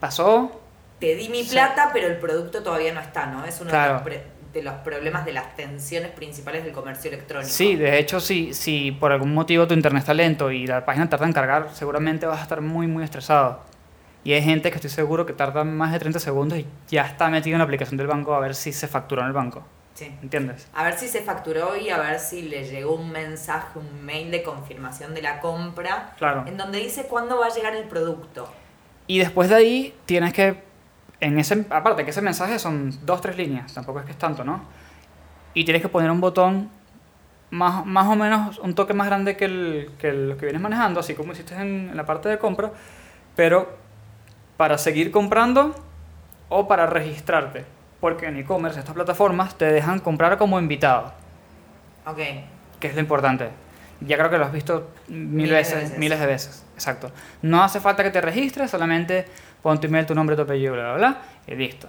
pasó, Te di mi Sí. plata, pero el producto todavía no está, ¿no? Es uno Claro. de, los de los problemas de las tensiones principales del comercio electrónico. Sí, de hecho, si, si por algún motivo tu internet está lento y la página tarda en cargar, seguramente vas a estar muy, muy estresado. Y hay gente que estoy seguro que tarda más de 30 segundos y ya está metido en la aplicación del banco a ver si se facturó en el banco. Sí. ¿Entiendes? A ver si se facturó y a ver si le llegó un mensaje, un mail de confirmación de la compra. Claro. En donde dice cuándo va a llegar el producto. Y después de ahí tienes que, en ese, aparte que ese mensaje son dos, tres líneas, tampoco es que es tanto, ¿no? Y tienes que poner un botón más, más o menos un toque más grande que el, que el que vienes manejando, así como hiciste en, en la parte de compra, pero para seguir comprando o para registrarte. Porque en e-commerce estas plataformas te dejan comprar como invitado, Ok. que es lo importante. Ya creo que lo has visto mil Miles de veces, veces. miles de veces. Exacto. No hace falta que te registres, solamente pon tu email, tu nombre, tu apellido, bla, bla, bla, y listo.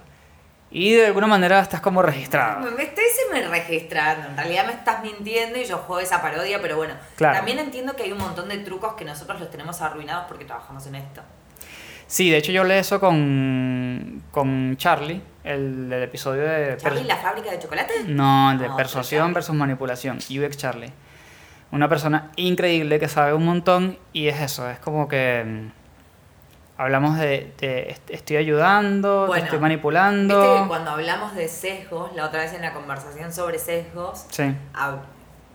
Y de alguna manera estás como registrado. Me estoy me registrando, en realidad me estás mintiendo y yo juego esa parodia, pero bueno, Claro. también entiendo que hay un montón de trucos que nosotros los tenemos arruinados porque trabajamos en esto. Sí, de hecho yo hablé eso con, con Charlie, el del episodio de... ¿Charlie la fábrica de chocolate? No, el de Ah, otro persuasión versus manipulación, UX Charlie. Una persona increíble que sabe un montón y es eso, es como que mm, hablamos de, de est- estoy ayudando, te estoy Viste manipulando. que cuando hablamos de sesgos, la otra vez en la conversación sobre sesgos, Sí, hab-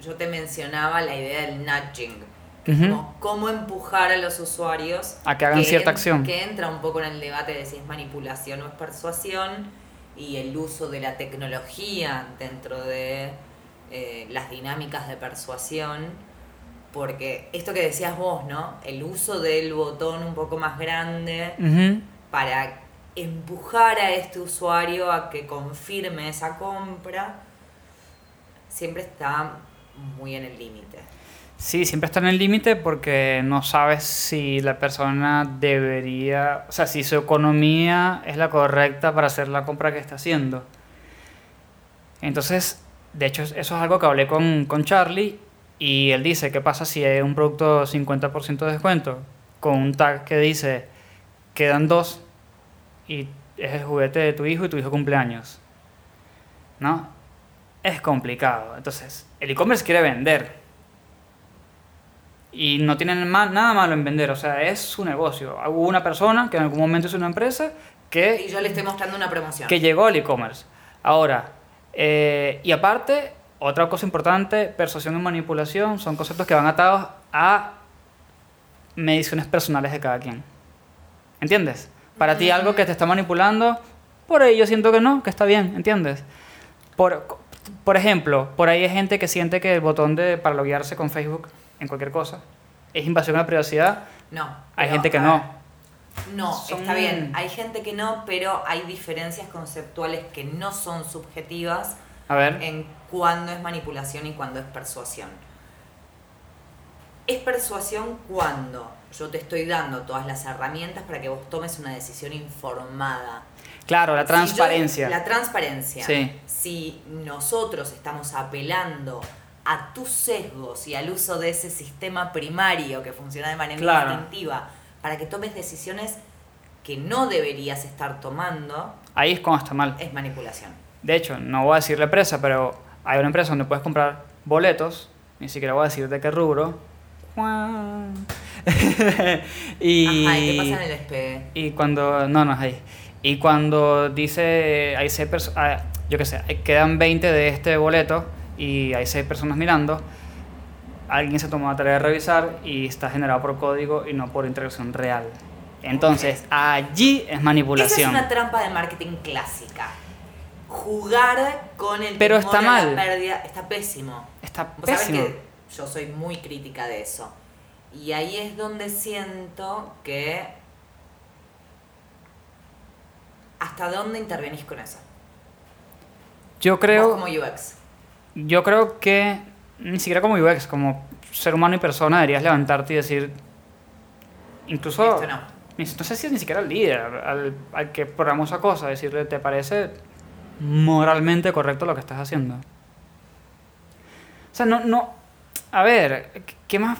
yo te mencionaba la idea del nudging, que es como cómo empujar a los usuarios A que hagan cierta en- acción. Que entra un poco en el debate de si es manipulación o es persuasión y el uso de la tecnología dentro de eh, las dinámicas de persuasión. Porque esto que decías vos, ¿no? El uso del botón un poco más grande para empujar a este usuario a que confirme esa compra, siempre está muy en el límite. Sí, siempre está en el límite porque no sabes si la persona debería, o sea, si su economía es la correcta para hacer la compra que está haciendo. Entonces, de hecho, eso es algo que hablé con, con Charlie y él dice, ¿qué pasa si hay un producto 50% de descuento? Con un tag que dice, quedan dos y es el juguete de tu hijo y tu hijo cumpleaños. ¿No? Es complicado. Entonces, el e-commerce quiere vender. Y no tienen nada malo en vender, o sea, es su negocio. Hubo una persona que en algún momento es una empresa que Y yo le estoy mostrando una promoción. que llegó al e-commerce. Ahora, eh, y aparte, otra cosa importante, persuasión y manipulación son conceptos que van atados a mediciones personales de cada quien. ¿Entiendes? Para ti algo que te está manipulando, por ahí yo siento que no, que está bien, ¿entiendes? Por, por ejemplo, por ahí hay gente que siente que el botón de para loguearse con Facebook en cualquier cosa es invasión a la privacidad. No. Hay pero, gente que no. No, Son- está bien. Hay gente que no, pero hay diferencias conceptuales que no son subjetivas A ver. en cuándo es manipulación y cuándo es persuasión. Es persuasión cuando yo te estoy dando todas las herramientas para que vos tomes una decisión informada. Claro, la Si yo- transparencia. la transparencia. Sí. Si nosotros estamos apelando a tus sesgos y al uso de ese sistema primario que funciona de manera Claro. instintiva para que tomes decisiones que no deberías estar tomando, Ahí es cuando está mal. es manipulación. De hecho, no voy a decir la empresa, pero hay una empresa donde puedes comprar boletos, ni siquiera voy a decir de qué rubro. <laughs> y, Ajá, ¿y qué pasa en el despegue? y cuando. No, no es ahí. Y cuando dice. Hay seis personas. Yo qué sé, quedan 20 de este boleto y hay seis personas mirando. Alguien se tomó la tarea de revisar y está generado por código y no por interacción real. Entonces, allí es Esa es manipulación. una trampa de marketing clásica. Jugar con el Pero temor está a la mal. pérdida está pésimo. Está Vos sabés pésimo. que yo soy muy crítica de eso. Y ahí es donde siento que. ¿Hasta dónde intervenís con eso? Yo creo. como UX. Yo creo que ni siquiera como UX, como ser humano y persona deberías levantarte y decir, incluso, no. no sé si es ni siquiera al líder, al, al que programó esa cosa, decirle, ¿te parece moralmente correcto lo que estás haciendo? O sea, no, no, a ver, ¿qué más?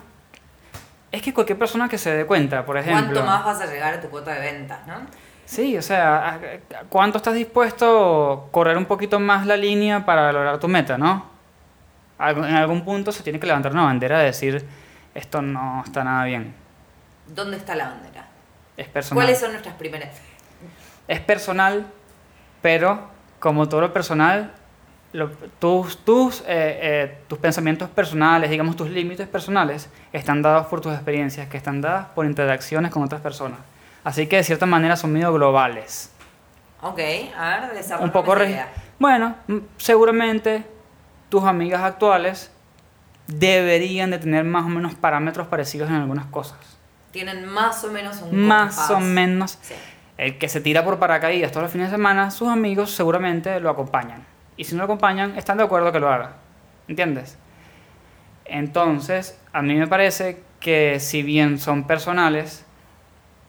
Es que cualquier persona que se dé cuenta, por ejemplo... ¿Cuánto más vas a llegar a tu cuota de ventas, no? Sí, o sea, ¿a- a- ¿cuánto estás dispuesto a correr un poquito más la línea para lograr tu meta, no? En algún punto se tiene que levantar una bandera de decir, esto no está nada bien. ¿Dónde está la bandera? Es personal. ¿Cuáles son nuestras primeras? Es personal, pero como todo lo personal, lo- tus, tus, eh, eh, tus pensamientos personales, digamos tus límites personales, están dados por tus experiencias, que están dadas por interacciones con otras personas. Así que de cierta manera son medio globales. Ok, a ver, Un poco... idea. Bueno, mm, seguramente tus amigas actuales deberían de tener más o menos parámetros parecidos en algunas cosas. Tienen más o menos un Más compás. o menos. Sí. El que se tira por paracaídas todos los fines de semana, sus amigos seguramente lo acompañan. Y si no lo acompañan, están de acuerdo que lo haga. ¿Entiendes? Entonces, a mí me parece que si bien son personales,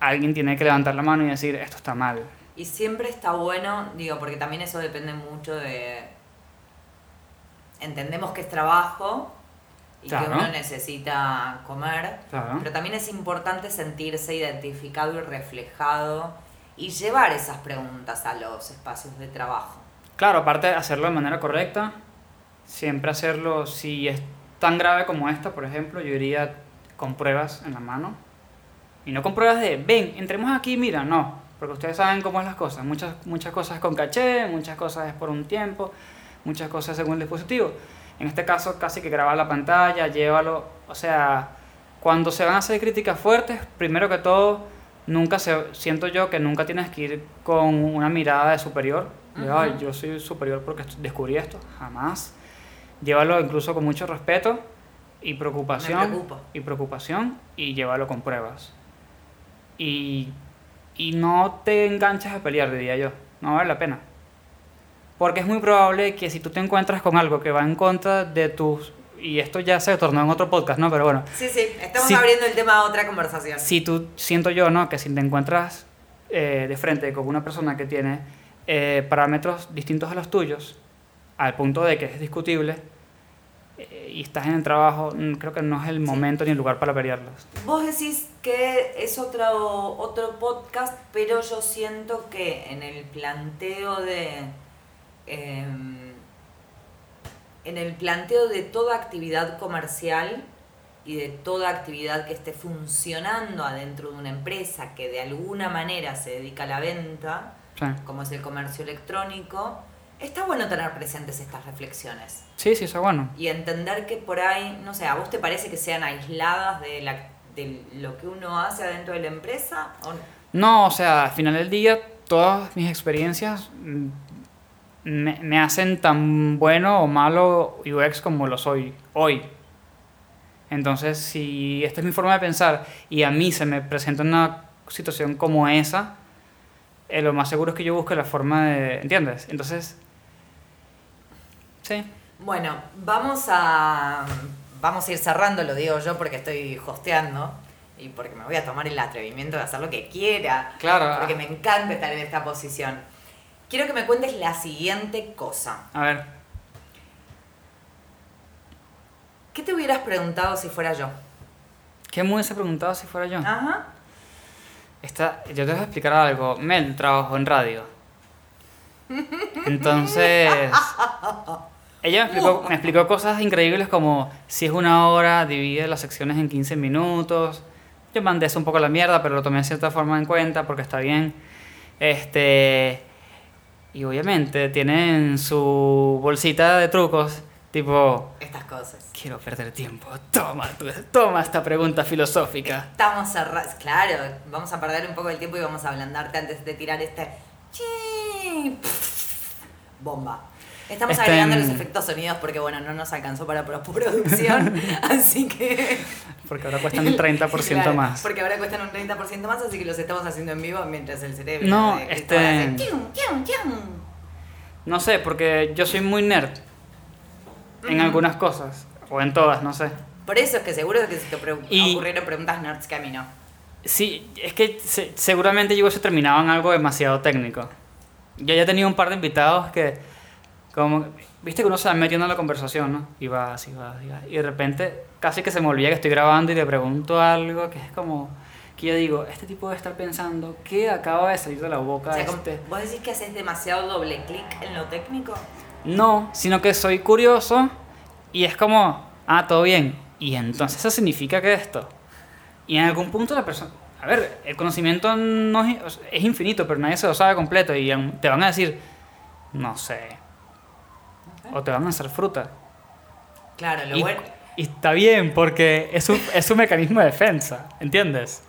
alguien tiene que levantar la mano y decir, esto está mal. Y siempre está bueno, digo, porque también eso depende mucho de... Entendemos que es trabajo y Claro. que uno necesita comer, Claro. pero también es importante sentirse identificado y reflejado y llevar esas preguntas a los espacios de trabajo. Claro, aparte de hacerlo de manera correcta, siempre hacerlo, si es tan grave como esta, por ejemplo, yo iría con pruebas en la mano. Y no con pruebas de, ven, entremos aquí, mira, no. Porque ustedes saben cómo es las cosas. Muchas, muchas cosas con caché, muchas cosas es por un tiempo, muchas cosas según el dispositivo. En este caso, casi que graba la pantalla, llévalo. O sea, cuando se van a hacer críticas fuertes, primero que todo, nunca se, siento yo que nunca tienes que ir con una mirada de superior. de, Ujú. "Ay, yo soy superior porque descubrí esto. Jamás. Llévalo incluso con mucho respeto y preocupación. Y preocupación y llévalo con pruebas. Y, y no te enganches a pelear, diría yo. No vale la pena. Porque es muy probable que si tú te encuentras con algo que va en contra de tus... Y esto ya se tornó en otro podcast, ¿no? Pero bueno, Sí, sí, estamos Sí. abriendo el tema a otra conversación. si tú, siento yo, ¿no? Que si te encuentras eh, de frente con una persona que tiene eh, parámetros distintos a los tuyos, al punto de que es discutible, eh, y estás en el trabajo, mm, creo que no es el momento ni el lugar para pelearlos. Vos decís que es otro, otro podcast, pero yo siento que en el planteo de. En el planteo de toda actividad comercial y de toda actividad que esté funcionando adentro de una empresa que de alguna manera se dedica a la venta, Sí, como es el comercio electrónico, está bueno tener presentes estas reflexiones. sí, sí, eso es bueno. Y entender que por ahí, no sé, ¿a vos te parece que sean aisladas de, la, de lo que uno hace adentro de la empresa? ¿O no? No, o sea, al final del día, todas mis experiencias mm, me, me hacen tan bueno o malo UX como lo soy hoy. Entonces, si esta es mi forma de pensar y a mí se me presenta una situación como esa, eh, lo más seguro es que yo busque la forma de... ¿Entiendes? Entonces, sí. Bueno, vamos a, vamos a ir cerrando, lo digo yo porque estoy hosteando y porque me voy a tomar el atrevimiento de hacer lo que quiera. Claro. Porque me encanta estar en esta posición. Quiero que me cuentes la siguiente cosa. A ver, ¿Qué te hubieras preguntado si fuera yo? ¿qué me hubiese preguntado si fuera yo? Ajá. Esta, yo te voy a explicar algo. Mel trabajo en radio. Entonces, <laughs> ella me explicó, me explicó cosas increíbles como si es una hora, divide las secciones en 15 minutos. Yo mandé eso un poco a la mierda, pero lo tomé de cierta forma en cuenta porque está bien. Este, y obviamente tienen su bolsita de trucos, tipo, Estas cosas. quiero perder tiempo. Toma, toma esta pregunta filosófica. Estamos cerrados. Claro, vamos a perder un poco el tiempo y vamos a ablandarte antes de tirar este. Bomba. Estamos agregando los mm. efectos sonidos porque, bueno, no nos alcanzó para postproducción. <laughs> <laughs> así que. Porque ahora cuestan un 30% <laughs> Claro, más. Porque ahora cuestan un 30% más, así que los estamos haciendo en vivo mientras el cerebro. No, este- hace. No sé, porque yo soy muy nerd en Ujú. algunas cosas, o en todas, no sé. Por eso es que seguro que se te pre- Y- ocurrieron preguntas nerds que a mí no. Sí, es que se- seguramente yo se terminaba en algo demasiado técnico. Yo ya tenía un par de invitados que, como, viste que uno se va metiendo en la conversación, ¿no? Y vas, y vas, y vas. Y de repente casi que se me olvida que estoy grabando y le pregunto algo que es como, que yo digo, este tipo debe estar pensando, ¿qué acaba de salir de la boca O sea, este? ¿Vos decís que haces demasiado doble clic en lo técnico? No, sino que soy curioso y es como, ah, todo bien. Y entonces eso significa que esto. Y en algún punto la persona... A ver, el conocimiento no es, es infinito, pero nadie se lo sabe completo y te van a decir, no sé. O te van a hacer fruta. Claro, lo Y, bueno. y está bien, porque es un, es un mecanismo de defensa, ¿entiendes?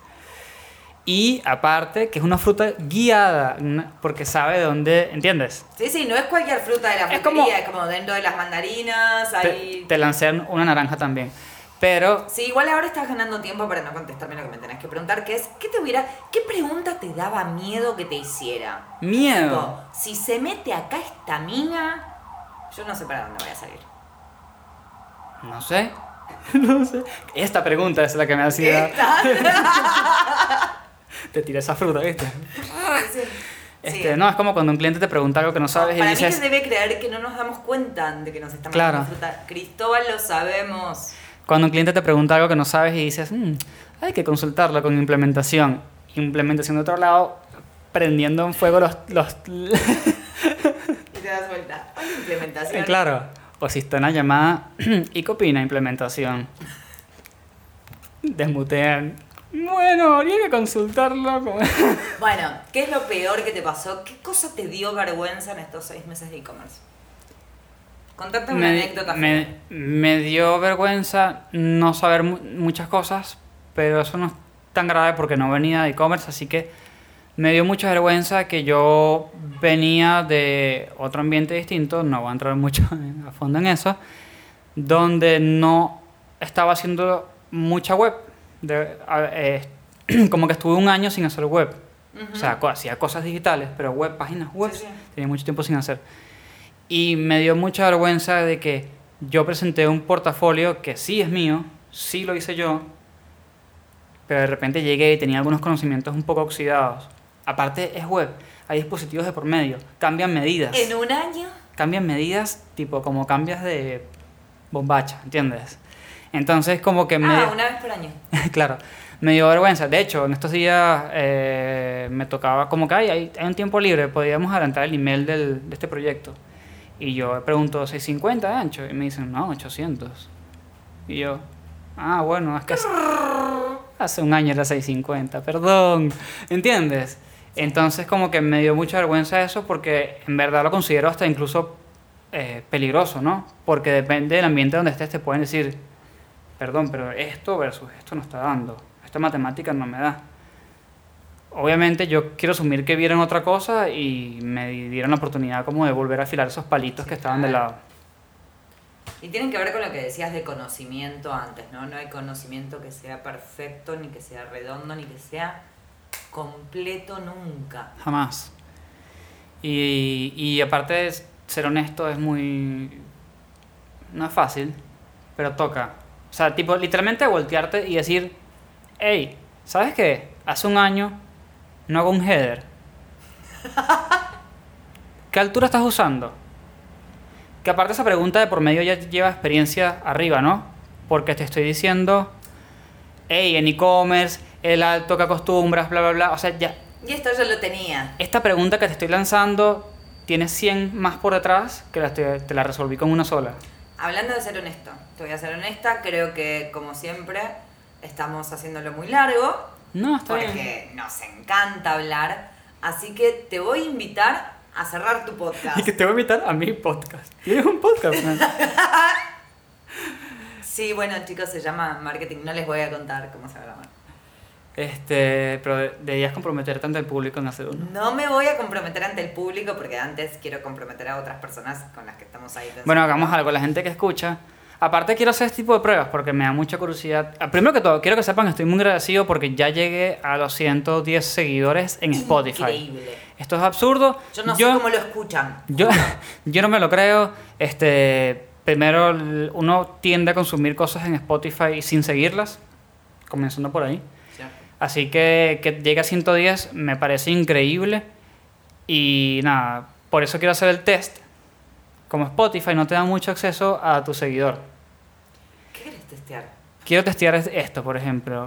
Y aparte, que es una fruta guiada, porque sabe de dónde, ¿entiendes? Sí, sí, no es cualquier fruta de la Es frutería, como- es como dentro de las mandarinas, Te, hay... te lancé una naranja también. Pero Sí, igual ahora estás ganando tiempo para no contestarme lo que me tenés que preguntar, que es, ¿qué te hubiera, qué pregunta te daba miedo que te hiciera? miedo. Tipo, si se mete acá esta mina, yo no sé para dónde voy a salir. No sé. <laughs> No sé. Esta pregunta es la que me hacía. <laughs> Te tiré esa fruta, ¿viste? Sí. Este, Sí. no, es como cuando un cliente te pregunta algo que no sabes y Para mí dices. se debe creer que no nos damos cuenta de que nos estamos Claro. fruta. Cristóbal lo sabemos. Cuando un cliente te pregunta algo que no sabes y dices, "Mm, hay que consultarlo con implementación. Implementación de otro lado, prendiendo en fuego los. los <laughs> te das vuelta. Implementación. claro. O si está en la llamada, <clears throat> ¿y qué opina implementación? Desmutean. Bueno, habría que consultarlo. con-". <laughs> Bueno, ¿qué es lo peor que te pasó? ¿Qué cosa te dio vergüenza en estos seis meses de e-commerce? Contate una me, anécdota. me, me dio vergüenza no saber mu- muchas cosas, pero eso no es tan grave porque no venía de e-commerce, así que me dio mucha vergüenza que yo venía de otro ambiente distinto, no voy a entrar mucho <laughs> a fondo en eso, donde no estaba haciendo mucha web. De- eh, <clears throat> como que estuve un año sin hacer web. O sea, hacía cosas digitales, pero web, páginas web, Sí, sí. tenía mucho tiempo sin hacer. Y me dio mucha vergüenza de que yo presenté un portafolio que sí es mío, sí lo hice yo, pero de repente llegué y tenía algunos conocimientos un poco oxidados. Aparte es web, hay dispositivos de por medio, cambian medidas. En un año. Cambian medidas tipo como cambias de bombacha, ¿entiendes? Entonces como que me... Ah, una vez por año. <laughs> claro, me dio vergüenza. De hecho, en estos días eh, me tocaba, como que hay, hay, hay un tiempo libre, podíamos adelantar el email del, de este proyecto. Y yo pregunto, ¿650 de ancho? Y me dicen, no, 800. Y yo, ah, bueno, es que hace, hace un año era 650, perdón. ¿Entiendes? Entonces como que me dio mucha vergüenza eso porque en verdad lo considero hasta incluso eh, peligroso, ¿no? Porque depende del ambiente donde estés, te pueden decir, perdón, pero esto versus esto no está dando. Esta matemática no me da. Obviamente yo quiero asumir que vieron otra cosa y me dieron la oportunidad como de volver a afilar esos palitos que estaban de lado. Y tienen que ver con lo que decías de conocimiento antes, ¿no? No hay conocimiento que sea perfecto, ni que sea redondo, ni que sea completo nunca. Jamás. Y, y aparte de ser honesto es muy... No es fácil, pero toca. O sea, tipo, literalmente voltearte y decir, hey, ¿sabes qué? Hace un año no hago un header. <laughs> ¿Qué altura estás usando? Que aparte esa pregunta de por medio ya lleva experiencia arriba, ¿no? Porque te estoy diciendo, hey, en e-commerce, el alto que acostumbras, bla, bla, bla. O sea, ya, Y esto yo lo tenía. esta pregunta que te estoy lanzando tiene 100 más por detrás que la te, te la resolví con una sola. Hablando de ser honesto, te voy a ser honesta, creo que como siempre estamos haciéndolo muy largo, No, está bien. porque nos encanta hablar, así que te voy a invitar a cerrar tu podcast. <laughs> Y que te voy a invitar a mi podcast. ¿Tienes un podcast? man? <laughs> Sí, bueno chicos, se llama marketing, no les voy a contar cómo se llama. Este, pero de- deberías comprometerte ante el público en hacer uno. No me voy a comprometer ante el público porque antes quiero comprometer a otras personas con las que estamos ahí. pensando. Bueno, hagamos algo. La gente que escucha. Aparte quiero hacer este tipo de pruebas porque me da mucha curiosidad. Ah, Primero que todo, quiero que sepan que estoy muy agradecido porque ya llegué a los 110 seguidores en Spotify. Increíble. Esto es absurdo. Yo no sé cómo lo escuchan. Yo, <laughs> yo no me lo creo. Este, primero, uno tiende a consumir cosas en Spotify sin seguirlas, comenzando por ahí. Así que que llegue a 110 me parece increíble. Y nada, por eso quiero hacer el test. Como Spotify no te da mucho acceso a tu seguidor. ¿Qué querés testear? Quiero testear es- esto, por ejemplo.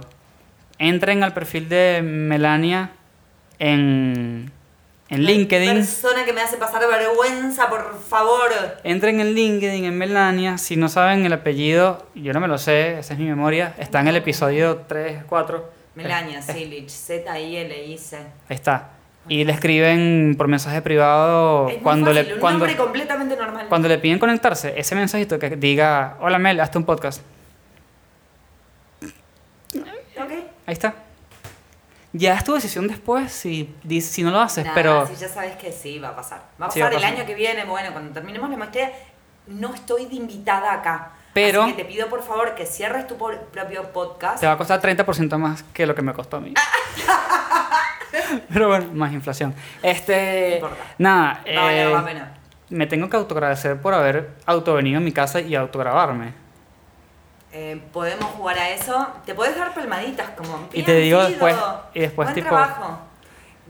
Entren al perfil de Melania en, en LinkedIn. Persona que me hace pasar vergüenza, por favor. Entren en LinkedIn, en Melania. Si no saben el apellido, yo no me lo sé, esa es mi memoria. Está en el episodio 3, 4. Melania Silich, Z-I-L-I-C. Ahí está. y le escriben por mensaje privado Es muy cuando fácil, le un cuando, completamente normal. cuando le piden conectarse, ese mensajito que diga, hola Mel, hazte un podcast. Ok. Ahí está. Ya es tu decisión después si, si no lo haces, pero si ya sabes que sí, va a pasar. Va a Sí, va pasar el pasar. año que viene, bueno, cuando terminemos la maestría, no estoy de invitada acá. Pero- Así que te pido por favor que cierres tu propio podcast. te va a costar 30% más que lo que me costó a mí. <laughs> pero bueno, más inflación. Este, No importa. nada, eh, pena. me tengo que autoagradecer por haber autovenido a mi casa y autograbarme. Eh, podemos jugar a eso. Te podés dar palmaditas como. Y te "Bien, digo después- y después buen tipo- trabajo.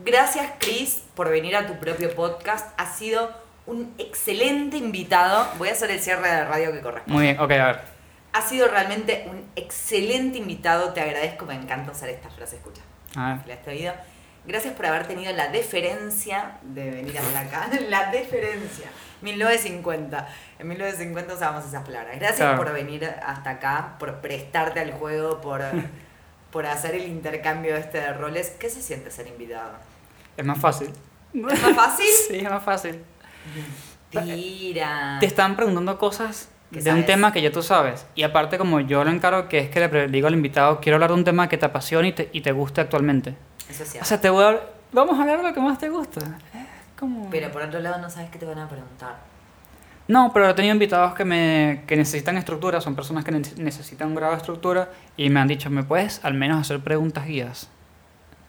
Gracias, Chris, por venir a tu propio podcast. Has sido un excelente invitado. Voy a hacer el cierre de radio que corresponde. Muy bien, ok, a ver. Has sido realmente un excelente invitado. Te agradezco. Me encanta usar esta frase. Escucha. A ver. la has oído. Gracias por haber tenido la deferencia de venir hasta acá. <laughs> La deferencia. 1950. En 1950 usábamos esas palabras. Gracias Claro. por venir hasta acá, por prestarte al juego, por, <laughs> por hacer el intercambio este de roles. ¿Qué se siente ser invitado? Es más fácil. ¿Es más fácil? <laughs> Sí, es más fácil. Tira. Te están preguntando cosas ¿Qué de un tema que ya tú sabes. Y aparte, como yo lo encargo, que es que le digo al invitado, quiero hablar de un tema que te apasione y te, y te guste actualmente. Eso es O sea, te voy a... Vamos a hablar de lo que más te gusta. Como... Pero por otro lado no sabes qué te van a preguntar. No, pero he tenido invitados que, me, que necesitan estructura, son personas que ne- necesitan un grado de estructura y me han dicho, ¿me puedes al menos hacer preguntas guías?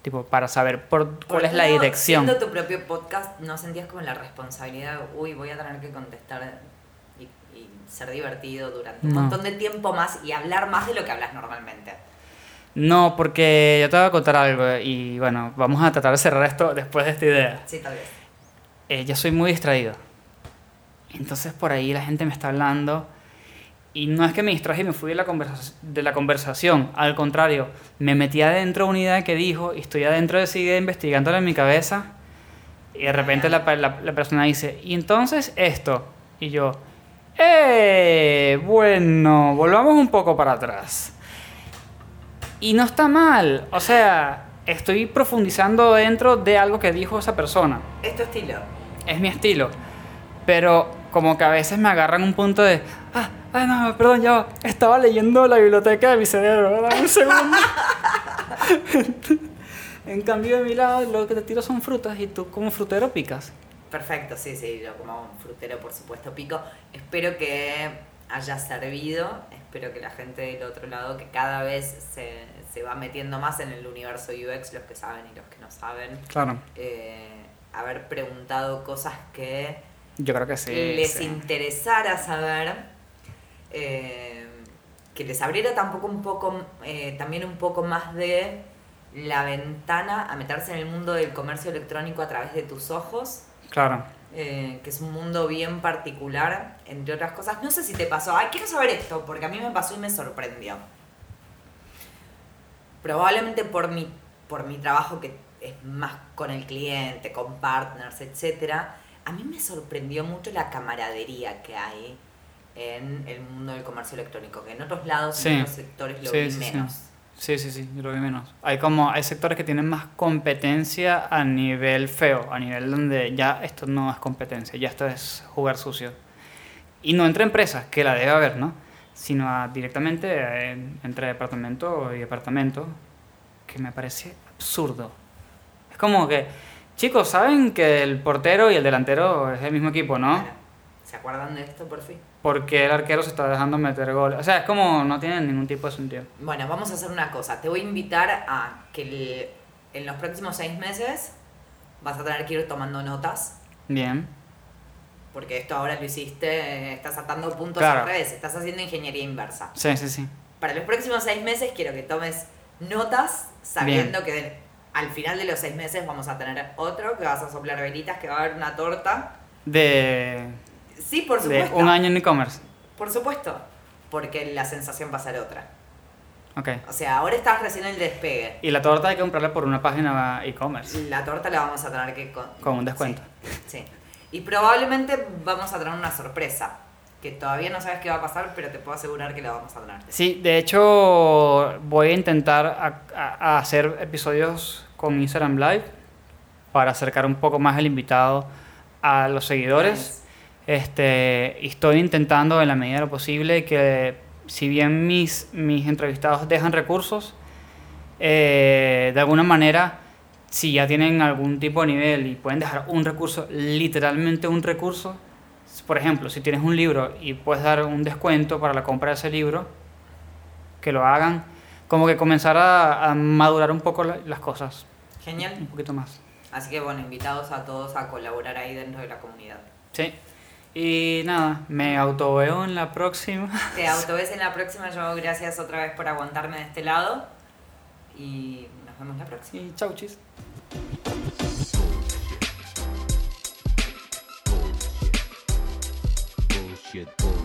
Tipo, para saber por, cuál es la dirección. Siendo tu propio podcast, ¿no sentías como la responsabilidad uy, voy a tener que contestar y, y ser divertido durante un No. montón de tiempo más y hablar más de lo que hablas normalmente? No, porque yo te voy a contar algo y bueno, vamos a tratar de cerrar esto después de esta idea. Sí, tal vez. Eh, yo soy muy distraído. Entonces por ahí la gente me está hablando y no es que me distraje y me fui de la, conversa- de la conversación, al contrario, me metí adentro de una idea que dijo y estoy adentro de esa idea investigándola en mi cabeza y de repente la, la- la persona dice, y entonces esto, y yo, ¡eh! Bueno, volvamos un poco para atrás. Y no está mal, o sea, estoy profundizando dentro de algo que dijo esa persona Es tu estilo. es mi estilo. Pero como que a veces me agarran un punto de, ah, ah, no, perdón, ya va, estaba leyendo la biblioteca de mi cerebro, dame un segundo. <laughs> en cambio de mi lado, lo que te tiro son frutas y tú como frutero picas. Perfecto, sí, sí, yo como frutero, por supuesto, pico. Espero que haya servido, espero que la gente del otro lado, que cada vez se, se va metiendo más en el universo UX, los que saben y los que no saben, Claro. eh, haber preguntado cosas que Yo creo que sí. les sí. interesara saber, eh, que les abriera tampoco un poco, eh, también un poco más de la ventana a meterse en el mundo del comercio electrónico a través de tus ojos, Claro. eh, que es un mundo bien particular, entre otras cosas. No sé si te pasó, ay, quiero saber esto, porque a mí me pasó y me sorprendió. Probablemente por mi, por mi trabajo que es más con el cliente, con partners, etcétera, a mí me sorprendió mucho la camaradería que hay en el mundo del comercio electrónico, que en otros lados, Sí. en otros sectores lo Sí, vi sí, menos. Sí, sí, sí, lo vi menos. Hay como, hay sectores que tienen más competencia a nivel feo, a nivel donde ya esto no es competencia, ya esto es jugar sucio. Y no entre empresas, que la debe haber, ¿no? Sino a- directamente eh, entre departamento y departamento, que me parece absurdo. Es como que, chicos, ¿saben que el portero y el delantero es el mismo equipo, no? ¿Se acuerdan de esto por fin? Porque el arquero se está dejando meter goles. O sea, es como, no tiene ningún tipo de sentido. Bueno, vamos a hacer una cosa. Te voy a invitar a que el- en los próximos seis meses vas a tener que ir tomando notas. Bien. Porque esto ahora lo hiciste, estás atando puntos Claro. al revés, estás haciendo ingeniería inversa. Sí, sí, sí. Para los próximos seis meses quiero que tomes notas sabiendo que de- al final de los seis meses vamos a tener otro, que vas a soplar velitas, que va a haber una torta. De, Sí, por de supuesto. un año en e-commerce. Por supuesto. Porque la sensación va a ser otra. Ok. O sea, ahora estás recién en el despegue. Y la torta hay que comprarla por una página e-commerce. La torta la vamos a tener que... Con, Con un descuento. Sí, sí. Y probablemente vamos a tener una sorpresa. Que todavía no sabes qué va a pasar, pero te puedo asegurar que la vamos a tener. Sí, de hecho voy a intentar a- a- a hacer episodios con Instagram Live para acercar un poco más el invitado a los seguidores. Este, estoy intentando en la medida de lo posible que si bien mis, mis entrevistados dejan recursos, eh, de alguna manera, si ya tienen algún tipo de nivel y pueden dejar un recurso, literalmente un recurso, por ejemplo, si tienes un libro y puedes dar un descuento para la compra de ese libro, que lo hagan, como que comenzar a, a madurar un poco la- las cosas, un Genial. poquito más. Así que bueno, invitados a todos a colaborar ahí dentro de la comunidad. Sí. Y nada, me autoveo en la próxima. Te <laughs> autoves en la próxima. Yo gracias otra vez por aguantarme de este lado. Y nos vemos la próxima. Y chau, chis. Bullshit, bullshit. Bu-